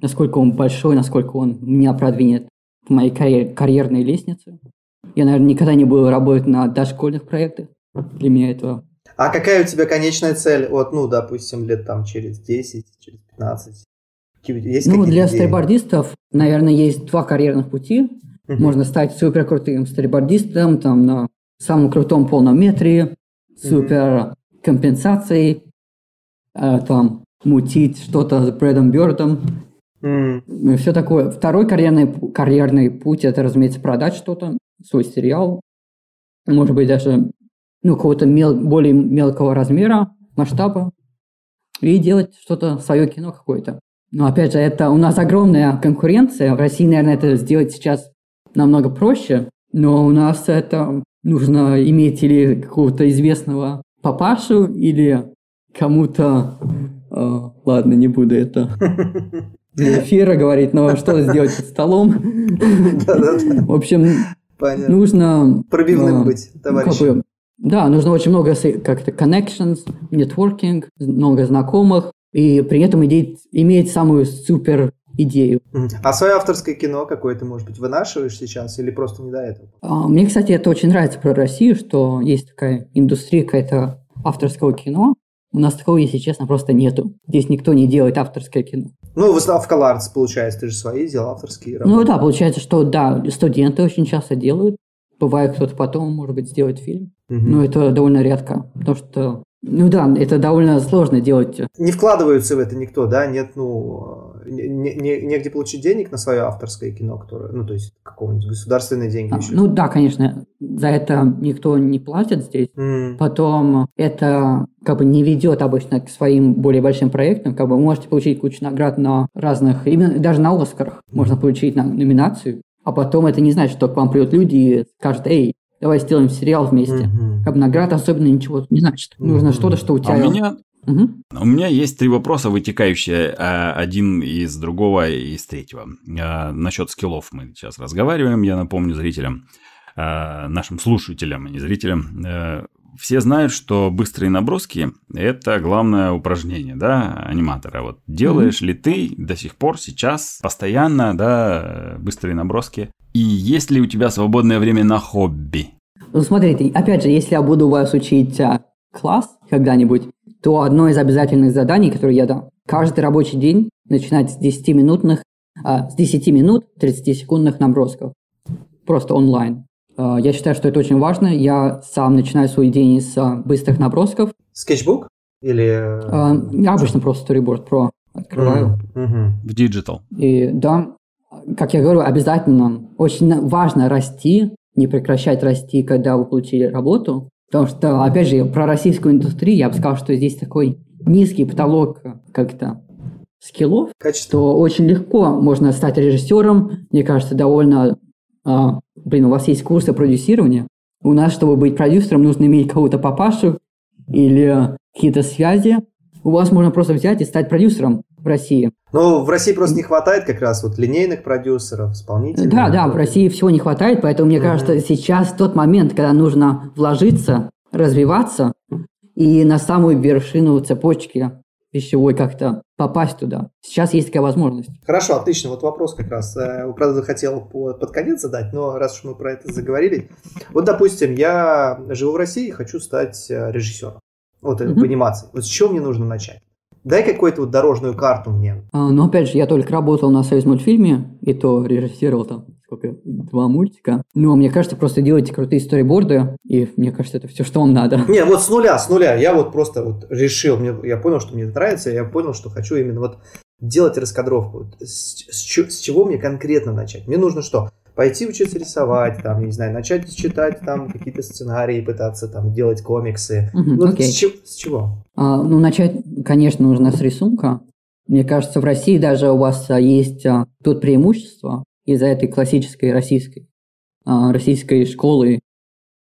Насколько он большой, насколько он меня продвинет в моей карьер, карьерной лестнице. Я, наверное, никогда не буду работать на дошкольных проектах. Для меня это... А какая у тебя конечная цель? Вот, ну, допустим, лет там через 10, через 15? Есть ну, для идеи? стрейбордистов, наверное, есть два карьерных пути. Uh-huh. Можно стать супер крутым стрейбордистом, там, на самом крутом полном метре, супер компенсацией, э, там, мутить что-то с Брэдом Бёрдом. Mm. Все такое. Второй карьерный, карьерный путь – это, разумеется, продать что-то, свой сериал. Может быть, даже ну, какого-то мел, более мелкого размера, масштаба. И делать что-то, свое кино какое-то. Но, опять же, это у нас огромная конкуренция. В России, наверное, это сделать сейчас намного проще. Но у нас это нужно иметь или какого-то известного папашу, или кому-то... Э, ладно, не буду это эфира говорить, но что сделать под столом? В общем, нужно... Пробивным э, быть, товарищ. Да, нужно очень много как-то connections, networking, много знакомых, и при этом иметь, иметь самую супер идею. А свое авторское кино какое-то, может быть, вынашиваешь сейчас или просто не до этого? А, мне, кстати, это очень нравится про Россию, что есть такая индустрия какая-то авторского кино. У нас такого, если честно, просто нету. Здесь никто не делает авторское кино. Ну, в в Колардс, получается, ты же свои делал авторские работы. Ну да, получается, что да, студенты очень часто делают. Бывает, кто-то потом, может быть, сделает фильм. Угу. Но это довольно редко, потому что ну да, это довольно сложно делать. Не вкладываются в это никто, да? Нет, ну, не, не, негде получить денег на свое авторское кино, которое, ну, то есть какого-нибудь государственные деньги. А, еще. Ну да, конечно, за это никто не платит здесь. Mm. Потом это как бы не ведет обычно к своим более большим проектам. Как бы вы можете получить кучу наград на разных, именно даже на Оскарах mm. можно получить на номинацию. А потом это не значит, что к вам придут люди и скажут, эй, давай сделаем сериал вместе. Mm-hmm. Как бы награда особенно ничего не значит. Mm-hmm. Нужно что-то, что у тебя... А у меня... Угу. У меня есть три вопроса, вытекающие а, один из другого и из третьего. А, насчет скиллов мы сейчас разговариваем, я напомню зрителям, нашим слушателям, а не зрителям. Все знают, что быстрые наброски – это главное упражнение, да, аниматора. Вот делаешь mm-hmm. ли ты до сих пор сейчас постоянно, да, быстрые наброски? И есть ли у тебя свободное время на хобби? Ну, смотрите, опять же, если я буду вас учить а, класс когда-нибудь, то одно из обязательных заданий, которое я дам, каждый рабочий день начинать с 10-минутных, а, с 10 минут 30-секундных набросков. Просто онлайн. А, я считаю, что это очень важно. Я сам начинаю свой день с а, быстрых набросков. Скетчбук? Или... А, я обычно просто Storyboard Pro открываю. Mm-hmm. В Digital. И да, как я говорю, обязательно очень важно расти не прекращать расти, когда вы получили работу. Потому что, опять же, про российскую индустрию я бы сказал, что здесь такой низкий потолок как-то скиллов, Качество. что очень легко можно стать режиссером. Мне кажется, довольно... А, блин, у вас есть курсы продюсирования. У нас, чтобы быть продюсером, нужно иметь кого-то папашу или какие-то связи. У вас можно просто взять и стать продюсером в России. Ну, в России просто не хватает как раз вот линейных продюсеров, исполнителей. Да, да, в России всего не хватает, поэтому мне mm-hmm. кажется, сейчас тот момент, когда нужно вложиться, развиваться и на самую вершину цепочки пищевой как-то попасть туда. Сейчас есть такая возможность. Хорошо, отлично. Вот вопрос как раз. Э, правда, хотел под конец задать, но раз уж мы про это заговорили. Вот, допустим, я живу в России и хочу стать э, режиссером. Вот mm-hmm. в анимации. Вот с чего мне нужно начать? Дай какую-то вот дорожную карту мне. А, ну, опять же, я только работал на союз мультфильме, и то режиссировал там сколько, два мультика. Но мне кажется, просто делайте крутые сториборды, и мне кажется, это все, что вам надо. Не, вот с нуля, с нуля. Я вот просто вот решил, мне, я понял, что мне это нравится, я понял, что хочу именно вот делать раскадровку. С, с, с чего мне конкретно начать? Мне нужно что? пойти учиться рисовать, там, не знаю, начать читать там какие-то сценарии, пытаться там делать комиксы. Угу, ну, окей. С, чего? С чего? А, ну, начать, конечно, нужно с рисунка. Мне кажется, в России даже у вас а, есть а, тут преимущество из-за этой классической российской, а, российской школы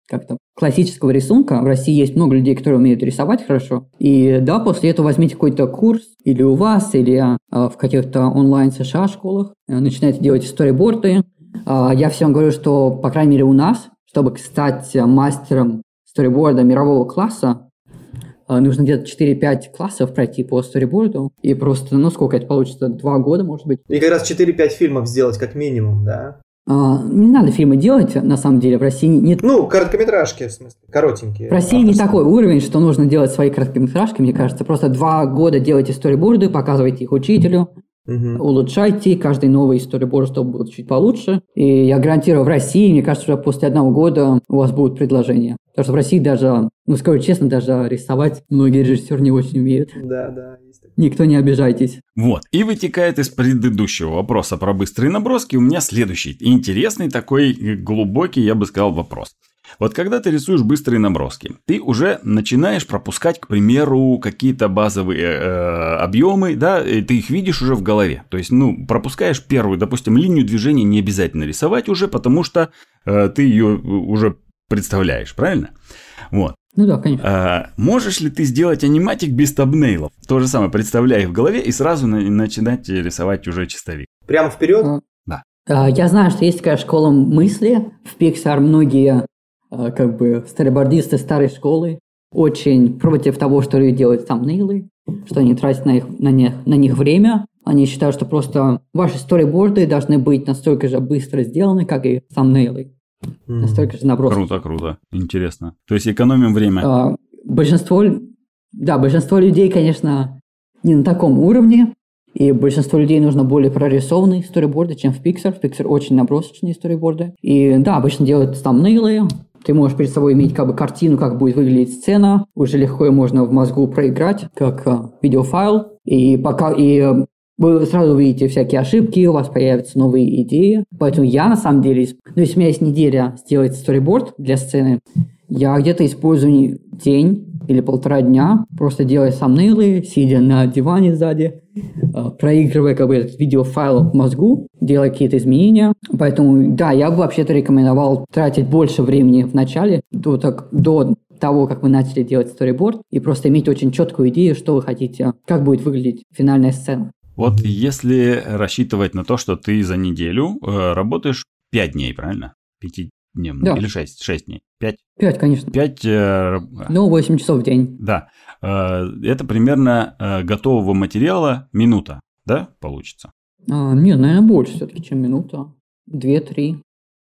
как-то классического рисунка. В России есть много людей, которые умеют рисовать хорошо. И да, после этого возьмите какой-то курс или у вас, или а, в каких-то онлайн США школах, э, начинайте делать сториборды. А, я всем говорю, что, по крайней мере, у нас, чтобы стать мастером сториборда мирового класса, а, нужно где-то 4-5 классов пройти по сториборду, и просто, ну, сколько это получится, 2 года, может быть. И как раз 4-5 фильмов сделать как минимум, да? А, не надо фильмы делать, на самом деле, в России нет... Ну, короткометражки, в смысле, коротенькие. В России не такой уровень, что нужно делать свои короткометражки, мне кажется. Просто два года делайте сториборды, показывайте их учителю, Угу. Улучшайте каждый новый сториборд, чтобы было чуть получше. И я гарантирую, в России, мне кажется, уже после одного года у вас будут предложения. Потому что в России даже, ну скажу честно, даже рисовать многие режиссеры не очень умеют. Да, да. Никто не обижайтесь. Вот. И вытекает из предыдущего вопроса про быстрые наброски у меня следующий. Интересный такой глубокий, я бы сказал, вопрос. Вот когда ты рисуешь быстрые наброски, ты уже начинаешь пропускать, к примеру, какие-то базовые э, объемы, да, и ты их видишь уже в голове. То есть, ну, пропускаешь первую, допустим, линию движения не обязательно рисовать уже, потому что э, ты ее уже представляешь, правильно? Вот. Ну да, конечно. А, можешь ли ты сделать аниматик без табнейлов? То же самое, представляя в голове и сразу на- начинать рисовать уже чистовик. Прямо вперед? А, да. Я знаю, что есть такая школа мысли. В Pixar многие а, как бы старобордисты старой школы очень против того, что люди делают тамнейлы, что они тратят на, их, на, них, на них время. Они считают, что просто ваши сториборды должны быть настолько же быстро сделаны, как и тамнейлы. Настолько же набросок. Круто, круто. Интересно. То есть экономим время. А, большинство, да, большинство людей, конечно, не на таком уровне. И большинство людей нужно более прорисованные сториборды, чем в Pixar. В Pixar очень набросочные сториборды. И да, обычно делают тамнейлы. Ты можешь перед собой иметь как бы картину, как будет выглядеть сцена. Уже легко ее можно в мозгу проиграть, как uh, видеофайл. И пока и вы сразу увидите всякие ошибки, у вас появятся новые идеи. Поэтому я на самом деле, ну если у меня есть неделя сделать сториборд для сцены, я где-то использую день или полтора дня, просто делая самнейлы, сидя на диване сзади, э, проигрывая как бы этот видеофайл в мозгу, делая какие-то изменения. Поэтому, да, я бы вообще-то рекомендовал тратить больше времени в начале, до, так, до того, как вы начали делать сториборд, и просто иметь очень четкую идею, что вы хотите, как будет выглядеть финальная сцена. Вот если рассчитывать на то, что ты за неделю э, работаешь 5 дней, правильно? 5 дней да. или 6, 6 дней? 5? 5, конечно. 5... Э, ну, 8 часов в день. Да. Э, это примерно э, готового материала минута, да, получится? А, нет, наверное, больше все-таки, чем минута. 2-3.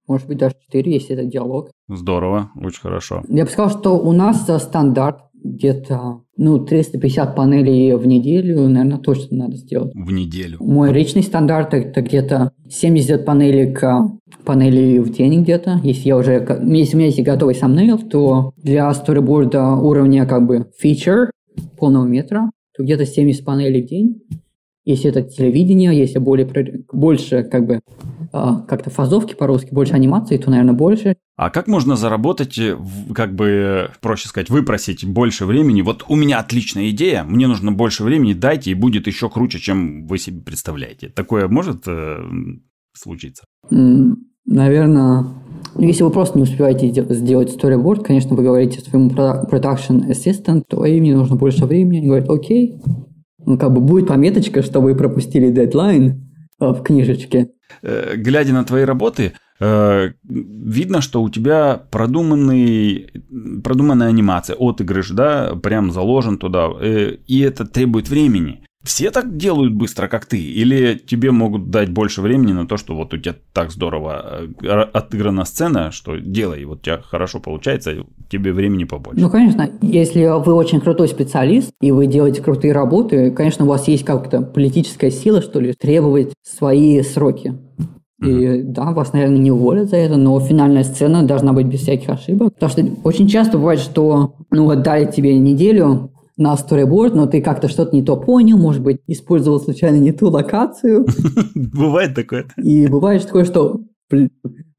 Может быть, даже 4, если это диалог. Здорово, очень хорошо. Я бы сказал, что у нас стандарт где-то, ну, 350 панелей в неделю, наверное, точно надо сделать. В неделю. Мой личный стандарт это где-то 70 панелей к панели в день где-то. Если я уже, если у меня есть готовый самнейл, то для сториборда уровня как бы feature полного метра, то где-то 70 панелей в день. Если это телевидение, если более, больше как бы а, как-то фазовки по-русски, больше анимации, то, наверное, больше. А как можно заработать, э, как бы, проще сказать, выпросить больше времени? Вот у меня отличная идея, мне нужно больше времени, дайте, и будет еще круче, чем вы себе представляете. Такое может э, случиться? Наверное, ну, если вы просто не успеваете сделать storyboard, конечно, вы говорите своему production assistant, то им не нужно больше времени. Они говорят, окей, как бы будет пометочка, что вы пропустили дедлайн э, в книжечке. Э, глядя на твои работы, э, видно, что у тебя продуманный, продуманная анимация, отыгрыш, да, прям заложен туда, и это требует времени. Все так делают быстро, как ты? Или тебе могут дать больше времени на то, что вот у тебя так здорово отыграна сцена, что делай, вот у тебя хорошо получается, тебе времени побольше? Ну, конечно, если вы очень крутой специалист, и вы делаете крутые работы, конечно, у вас есть как-то политическая сила, что ли, требовать свои сроки. И uh-huh. да, вас, наверное, не уволят за это, но финальная сцена должна быть без всяких ошибок. Потому что очень часто бывает, что ну вот дали тебе неделю на сториборд, но ты как-то что-то не то понял, может быть, использовал случайно не ту локацию. Бывает такое. И бывает такое, что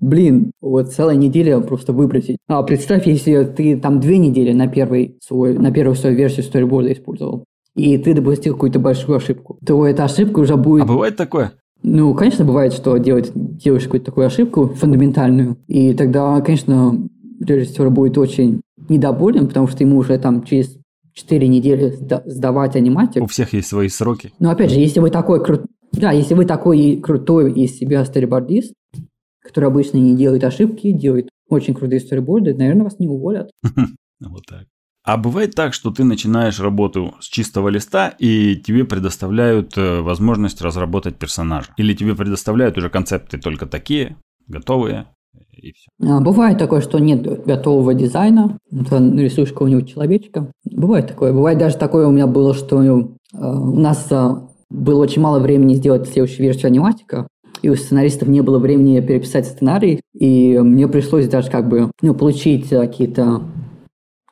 Блин, вот целая неделя просто выбросить. А представь, если ты там две недели на, первый свой, на первую свою версию сториборда использовал, и ты допустил какую-то большую ошибку, то эта ошибка уже будет... А бывает такое? Ну, конечно, бывает, что делать, делаешь какую-то такую ошибку фундаментальную, и тогда, конечно, режиссер будет очень недоволен, потому что ему уже там через 4 недели сдавать аниматик. У всех есть свои сроки. Но опять же, если вы такой крут... Да, если вы такой крутой из себя сторибордист, который обычно не делает ошибки, делает очень крутые сториборды, наверное, вас не уволят. Вот так. А бывает так, что ты начинаешь работу с чистого листа, и тебе предоставляют э, возможность разработать персонажа. Или тебе предоставляют уже концепты только такие, готовые, и все. А, бывает такое, что нет готового дизайна, рисуешь какого-нибудь человечка. Бывает такое. Бывает даже такое у меня было, что э, у нас э, было очень мало времени сделать следующую версию аниматика, и у сценаристов не было времени переписать сценарий, и мне пришлось даже как бы ну, получить какие-то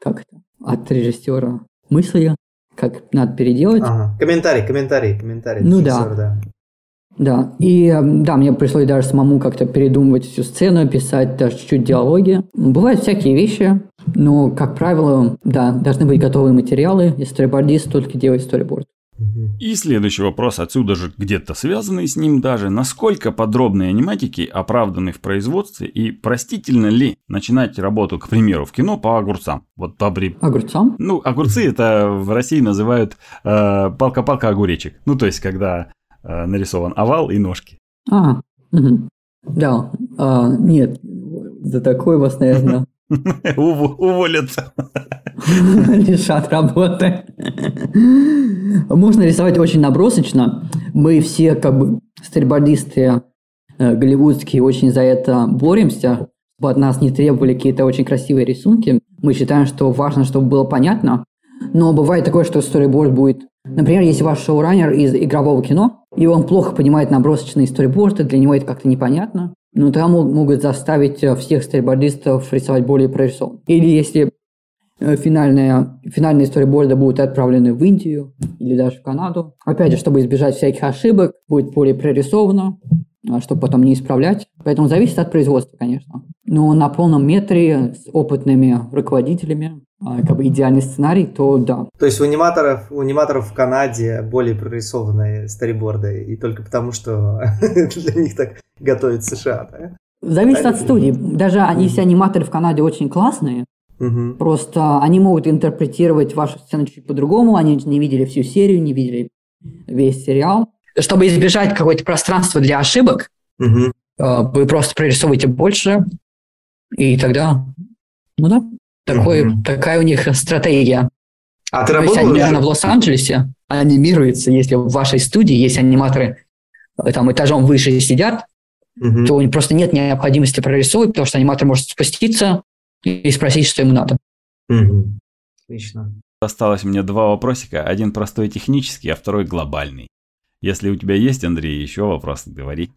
как это, от режиссера мысли, как надо переделать. Ага. Комментарий, комментарий, комментарий. Ну да. да. Да, и да, мне пришлось даже самому как-то передумывать всю сцену, писать даже чуть-чуть диалоги. Бывают всякие вещи, но, как правило, да, должны быть готовые материалы, и сторибордист только делает сториборд. И следующий вопрос, отсюда же где-то связанный с ним даже. Насколько подробные аниматики оправданы в производстве и простительно ли начинать работу, к примеру, в кино по огурцам? Вот по бри... Огурцам? Ну, огурцы это в России называют э, палка-палка огуречек. Ну, то есть, когда нарисован овал и ножки. А, угу. да. А, нет, за такой вас, наверное, Уволятся. Лишат работы. Можно рисовать очень набросочно. Мы все, как бы, стрельбодисты э, голливудские, очень за это боремся, чтобы от нас не требовали какие-то очень красивые рисунки. Мы считаем, что важно, чтобы было понятно. Но бывает такое, что сториборд будет... Например, если ваш шоураннер из игрового кино, и он плохо понимает набросочные сториборды, для него это как-то непонятно, ну, тогда могут заставить э, всех сторибордистов рисовать более прорисованно. Или если э, финальные, финальные сториборды будут отправлены в Индию или даже в Канаду. Опять же, чтобы избежать всяких ошибок, будет более прорисовано, а чтобы потом не исправлять. Поэтому зависит от производства, конечно. Но на полном метре с опытными руководителями как бы идеальный сценарий, то да. То есть у аниматоров, у аниматоров в Канаде более прорисованные стариборды, и только потому, что для них так готовят США, да? Зависит от студии. Даже если аниматоры в Канаде очень классные, Угу. Просто они могут интерпретировать вашу сцену чуть по-другому, они не видели всю серию, не видели весь сериал. Чтобы избежать какое-то пространство для ошибок, угу. вы просто прорисовываете больше, и тогда, ну да, такой, mm-hmm. Такая у них стратегия. А ты работал? То есть они, в Лос-Анджелесе анимируется, если в вашей студии есть аниматоры э, там этажом выше сидят, mm-hmm. то просто нет необходимости прорисовывать, потому что аниматор может спуститься и спросить, что ему надо. Mm-hmm. Отлично. Осталось мне два вопросика. Один простой технический, а второй глобальный. Если у тебя есть, Андрей, еще вопрос, говори.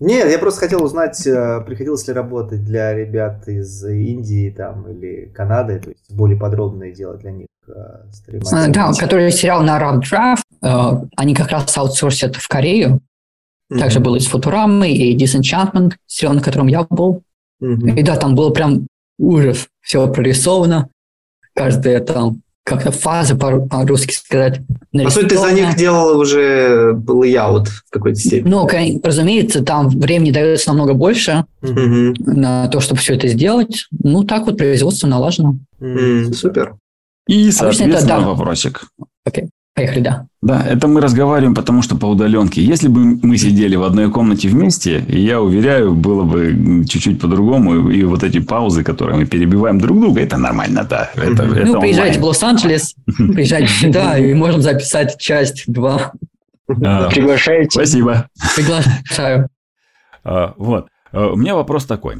Нет, я просто хотел узнать, э, приходилось ли работать для ребят из Индии там или Канады, то есть более подробное делать для них э, стримы. А, да, который сериал на Rough Draft, э, они как раз аутсорсят в Корею. Mm-hmm. Также был из Футурамы и Disenchantment, сериал, на котором я был. Mm-hmm. И да, там было прям ужас, все прорисовано. Каждая там как-то фазы по-русски сказать. По сути, ты за них делал уже layout в какой-то степени. Ну, разумеется, там времени дается намного больше mm-hmm. на то, чтобы все это сделать. Ну, так вот производство налажено. Mm, супер. И, соответственно, это, да. вопросик. Окей. Поехали, да. Да, это мы разговариваем, потому что по удаленке. Если бы мы сидели в одной комнате вместе, я уверяю, было бы чуть-чуть по-другому. И вот эти паузы, которые мы перебиваем друг друга, это нормально, да. Это, ну, это приезжайте в Лос-Анджелес, приезжайте сюда, и можем записать часть 2. А, Приглашайте. Спасибо. Приглашаю. А, вот. А, у меня вопрос такой.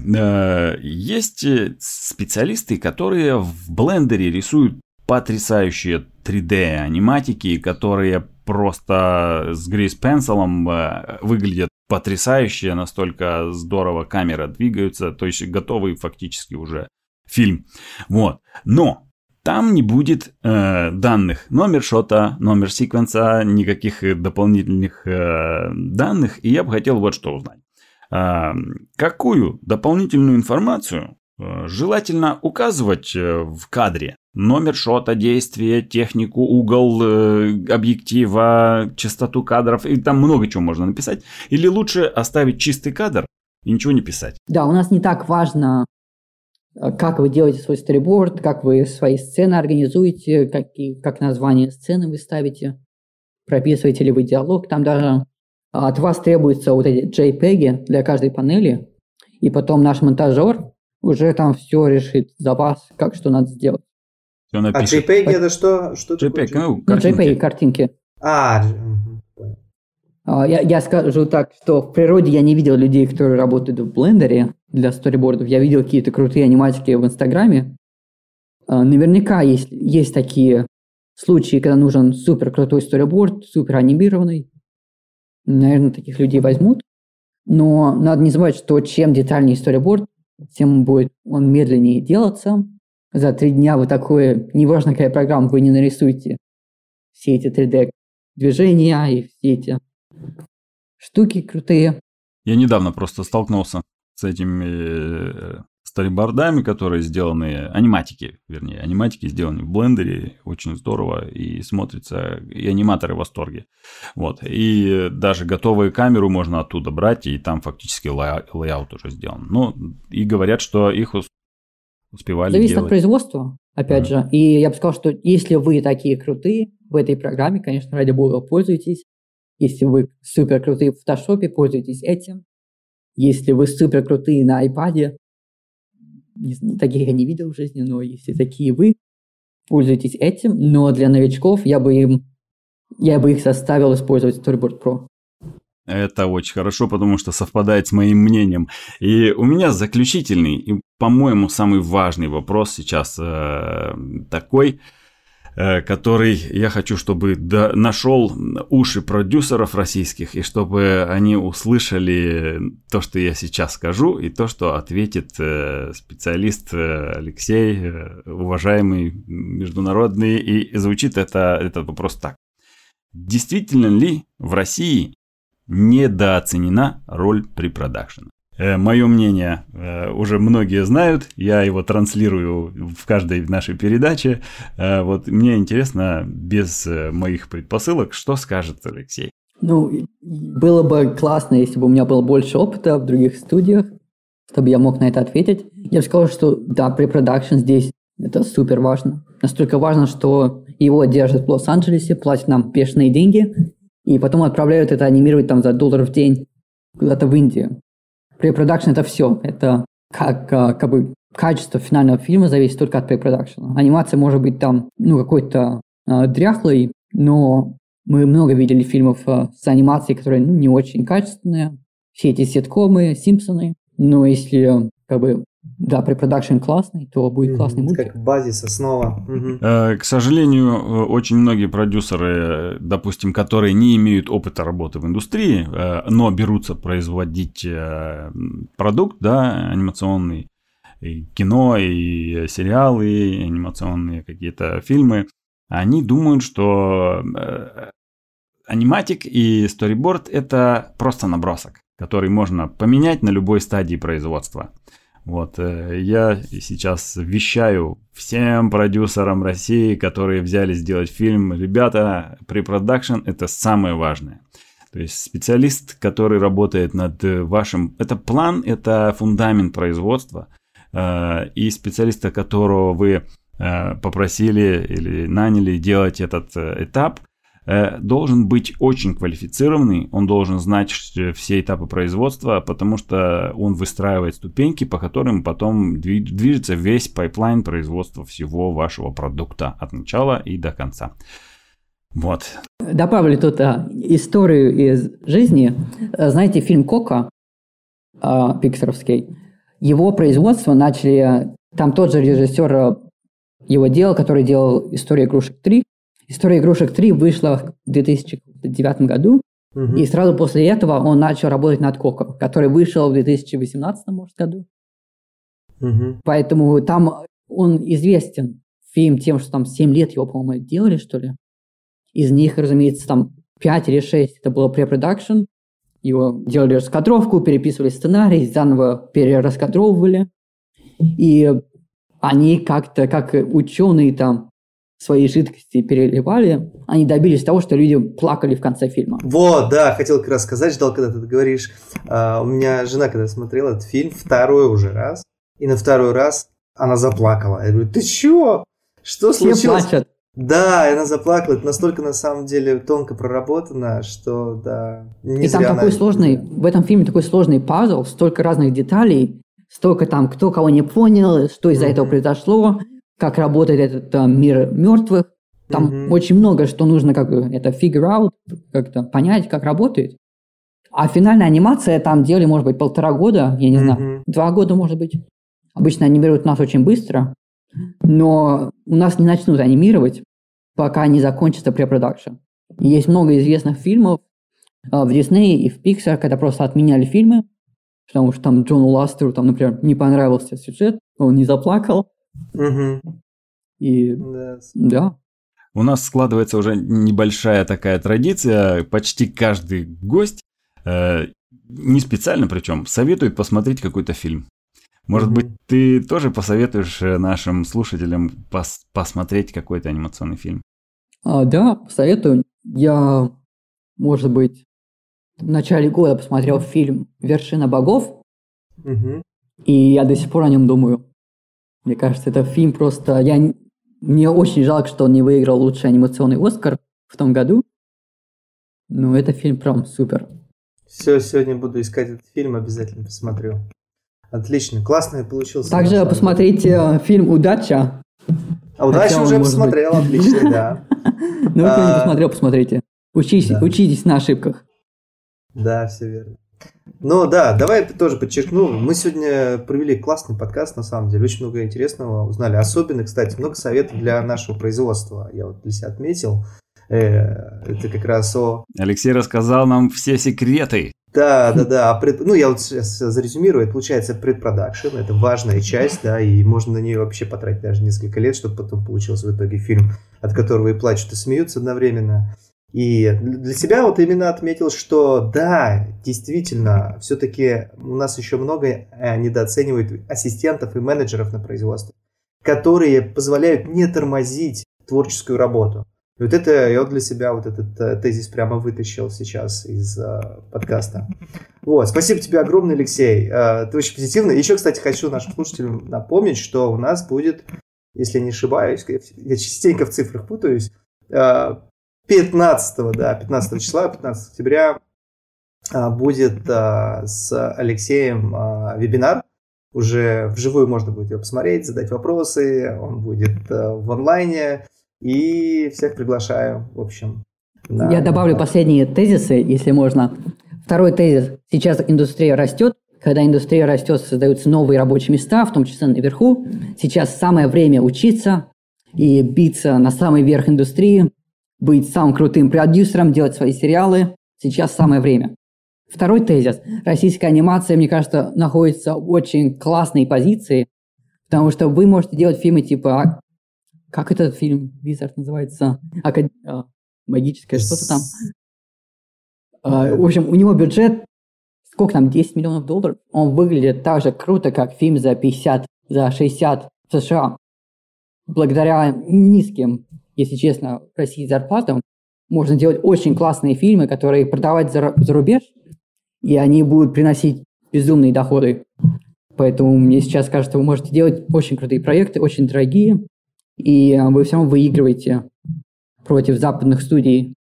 Есть специалисты, которые в блендере рисуют потрясающие 3D-аниматики, которые просто с Грейс Пенселом э, выглядят потрясающе, настолько здорово камера двигаются, то есть готовый фактически уже фильм. Вот. Но там не будет э, данных номер шота, номер секвенса, никаких дополнительных э, данных, и я бы хотел вот что узнать. А, какую дополнительную информацию э, желательно указывать э, в кадре? Номер шота, действия, технику, угол э, объектива, частоту кадров, и там много чего можно написать. Или лучше оставить чистый кадр и ничего не писать? Да, у нас не так важно, как вы делаете свой сториборд, как вы свои сцены организуете, как, как название сцены вы ставите, прописываете ли вы диалог. Там даже от вас требуется вот эти JPEG для каждой панели, и потом наш монтажер уже там все решит за вас, как что надо сделать. Все А JPEG это что? что JPEG, ну, картинки. JPEG, картинки. А, я, я скажу так, что в природе я не видел людей, которые работают в блендере для сторибордов. Я видел какие-то крутые аниматики в Инстаграме. А, наверняка есть, есть такие случаи, когда нужен супер крутой сториборд, супер анимированный наверное, таких людей возьмут. Но надо не забывать, что чем детальнее сториборд, тем будет он медленнее делаться. За три дня вы такое, неважно какая программа, вы не нарисуете все эти 3D движения и все эти штуки крутые. Я недавно просто столкнулся с этими э, storyboard ами, которые сделаны, аниматики, вернее, аниматики сделаны в блендере, очень здорово, и смотрится, и аниматоры в восторге. Вот, и даже готовую камеру можно оттуда брать, и там фактически layout уже сделан. Ну, и говорят, что их успевали Зависит делать. от производства, опять да. же. И я бы сказал, что если вы такие крутые в этой программе, конечно, ради бога, пользуйтесь. Если вы супер крутые в фотошопе, пользуйтесь этим. Если вы супер крутые на iPad, не, таких я не видел в жизни, но если такие вы, пользуйтесь этим, но для новичков я бы им я бы их заставил использовать Storyboard Pro. Это очень хорошо, потому что совпадает с моим мнением. И у меня заключительный и, по-моему, самый важный вопрос сейчас э, такой. Э, который я хочу, чтобы нашел уши продюсеров российских, и чтобы они услышали то, что я сейчас скажу, и то, что ответит э, специалист э, Алексей, уважаемый международный, и звучит это, этот вопрос так. Действительно ли в России недооценена роль препродакшена? Э, Мое мнение э, уже многие знают, я его транслирую в каждой нашей передаче. Э, вот мне интересно, без моих предпосылок, что скажет Алексей? Ну, было бы классно, если бы у меня было больше опыта в других студиях, чтобы я мог на это ответить. Я бы сказал, что да, препродакшн здесь это супер важно. Настолько важно, что его держат в Лос-Анджелесе, платят нам бешеные деньги, и потом отправляют это анимировать там за доллар в день куда-то в Индию. Препродакшн это все. Это как, а, как бы качество финального фильма зависит только от препродакшена. Анимация может быть там, ну, какой-то э, дряхлой, но мы много видели фильмов э, с анимацией, которые, ну, не очень качественные. Все эти ситкомы, Симпсоны. Но если, как бы, да, препродакшн классный, то будет классный мультик. Как базис, основа. Э, к сожалению, э, очень многие продюсеры, допустим, которые не имеют опыта работы в индустрии, э, но берутся производить продукт, да, анимационный, и кино, и сериалы, и анимационные какие-то фильмы, они думают, что аниматик и storyboard это просто набросок, который можно поменять на любой стадии производства. Вот, э, я сейчас вещаю всем продюсерам России, которые взяли сделать фильм, ребята, препродакшн это самое важное. То есть специалист, который работает над вашим... Это план, это фундамент производства. Э, и специалиста, которого вы э, попросили или наняли делать этот этап, Э, должен быть очень квалифицированный, он должен знать все этапы производства, потому что он выстраивает ступеньки, по которым потом движется весь пайплайн производства всего вашего продукта от начала и до конца. Вот. Добавлю тут а, историю из жизни. Знаете, фильм «Кока» а, пиксеровский, его производство начали... Там тот же режиссер его делал, который делал «Историю игрушек 3», История игрушек 3 вышла в 2009 году, угу. и сразу после этого он начал работать над Коко, который вышел в 2018 может, году. Угу. Поэтому там он известен фильм тем, что там 7 лет его, по-моему, делали, что ли. Из них, разумеется, там 5 или 6 это было препродакшн, его делали раскадровку, переписывали сценарий, заново перераскадровывали. И они как-то, как ученые там, свои жидкости переливали, они добились того, что люди плакали в конце фильма. Вот, да, хотел как раз сказать, ждал, когда ты говоришь. А, у меня жена, когда смотрела этот фильм, второй уже раз, и на второй раз она заплакала. Я говорю, ты чё? Что Все случилось? плачут. Да, и она заплакала. Это настолько на самом деле тонко проработано, что да. Не и там зря такой она- сложный, в этом фильме такой сложный пазл, столько разных деталей, столько там, кто кого не понял, что из-за Мгм. этого произошло, как работает этот э, мир мертвых. Там Мгм. очень много, что нужно как бы это figure out, как-то понять, как работает. А финальная анимация там делали, может быть, полтора года, я не знаю, Мгм. два года, может быть. Обычно анимируют нас очень быстро, но у нас не начнут анимировать, пока не закончится препродакшн. Есть много известных фильмов а, в Disney и в Pixar, когда просто отменяли фильмы, потому что там Джону Ластеру, там, например, не понравился сюжет, он не заплакал, Мгм. и Да. да, У нас складывается уже небольшая такая традиция. Почти каждый гость, э, не специально причем, советует посмотреть какой-то фильм. Может Мгм. быть, ты тоже посоветуешь э, нашим слушателям пос- посмотреть какой-то анимационный фильм? А, да, советую. Я, может быть, в начале года посмотрел фильм «Вершина богов», Мгм. и я до сих пор о нем думаю. Мне кажется, это фильм просто... Я... Мне очень жалко, что он не выиграл лучший анимационный Оскар в том году. Но это фильм прям супер. Все, сегодня буду искать этот фильм, обязательно посмотрю. Отлично, классный получился. Также посмотрите э, фильм «Удача». А он, уже может быть. посмотрел, отлично, да. Ну, кто не А, посмотрел, посмотрите. Учитесь на ошибках. Да, все верно. Ну да, давай тоже подчеркну. Мы сегодня провели классный подкаст, на самом деле. Очень много интересного узнали. Особенно, кстати, много советов для нашего производства. Я вот для себя отметил. Э, Это как раз о... Алексей рассказал нам все секреты. Да, да, да. пред- Ну, я вот сейчас зарезюмирую. Это получается предпродакшн. Это важная часть, да, и можно на нее вообще потратить даже несколько лет, чтобы потом получился в итоге фильм, от которого и плачут, и смеются одновременно. И для себя вот именно отметил, что да, действительно, все-таки у нас еще много э, недооценивают ассистентов и менеджеров на производстве, которые позволяют не тормозить творческую работу. И вот это я вот для себя вот этот э, тезис прямо вытащил сейчас из э, подкаста. Вот, спасибо тебе огромное, Алексей. Э, ты очень позитивный. Еще, кстати, хочу нашим слушателям напомнить, что у нас будет, если не ошибаюсь, я частенько в цифрах путаюсь, э, 15, да, 15 числа, 15 октября а, будет а, с Алексеем а, вебинар. Уже вживую можно будет его посмотреть, задать вопросы. Он будет а, в онлайне. И всех приглашаю, в общем. на- Я добавлю последние тезисы, если можно. Второй тезис. Сейчас индустрия растет. Когда индустрия растет, создаются новые рабочие места, в том числе наверху. Сейчас самое время учиться и биться на самый верх индустрии, быть самым крутым продюсером, делать свои сериалы. Сейчас самое время. Второй тезис. Российская анимация, мне кажется, находится в очень классной позиции, потому что вы можете делать фильмы типа... а, Как этот фильм, Визард называется? Акад- а, Магическое что-то там. А, В общем, у него бюджет, сколько там, 10 миллионов долларов. Он выглядит так же круто, как фильм за 50, за 60 в США. Благодаря низким, если честно, в России зарплатам, можно делать очень классные фильмы, которые продавать за, за рубеж, и они будут приносить безумные доходы. Поэтому мне сейчас кажется, вы можете делать очень крутые проекты, очень дорогие, и а, вы все равно выигрываете против западных студий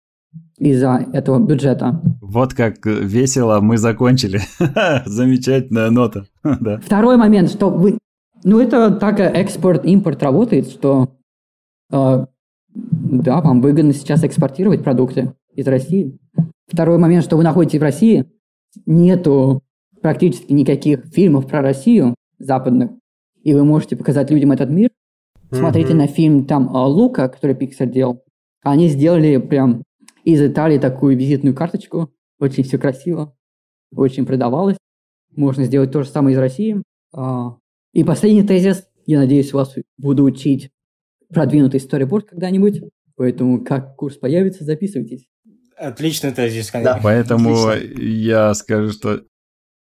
из-за этого бюджета. Вот как весело мы закончили. Замечательная нота. Да. Второй момент, что вы... Ну, это так э, экспорт-импорт работает, что э, да, вам выгодно сейчас экспортировать продукты из России. Второй момент, что вы находитесь в России, нету практически никаких фильмов про Россию западных, и вы можете показать людям этот мир. Смотрите Мгм. на фильм там э, Лука, который Pixar делал. Они сделали прям из Италии такую визитную карточку. Очень все красиво, очень продавалось. Можно сделать то же самое из России. А, И последний тезис. Я надеюсь, вас буду учить продвинутый сториборд когда-нибудь. Поэтому, как курс появится, записывайтесь. Отличный тезис, конечно. Да, поэтому Отлично. я скажу, что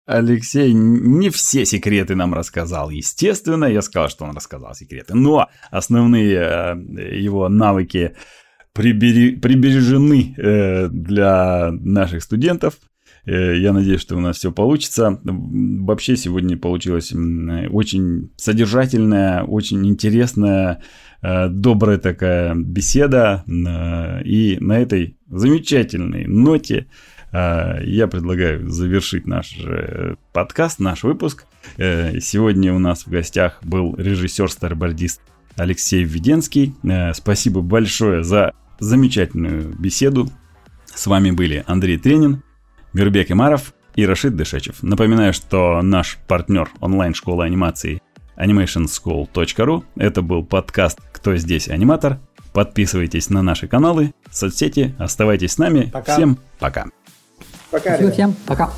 Алексей не все секреты нам рассказал. Естественно, я сказал, что он рассказал секреты. Но основные э, его навыки прибережены э, для наших студентов. Э, я надеюсь, что у нас все получится. Вообще сегодня получилась очень содержательная, очень интересная, добрая такая беседа. И на этой замечательной ноте а, я предлагаю завершить наш э, подкаст, наш выпуск. Э, сегодня у нас в гостях был режиссер-старбордист Алексей Введенский. Э, спасибо большое за замечательную беседу. С вами были Андрей Тренин, Мирбек Имаров и Рашид Дышечев. Напоминаю, что наш партнер онлайн-школы анимации animationschool.ru это был подкаст «Кто здесь аниматор?». Подписывайтесь на наши каналы, соцсети, оставайтесь с нами. Пока. Всем пока. Пока. Спасибо всем. Пока.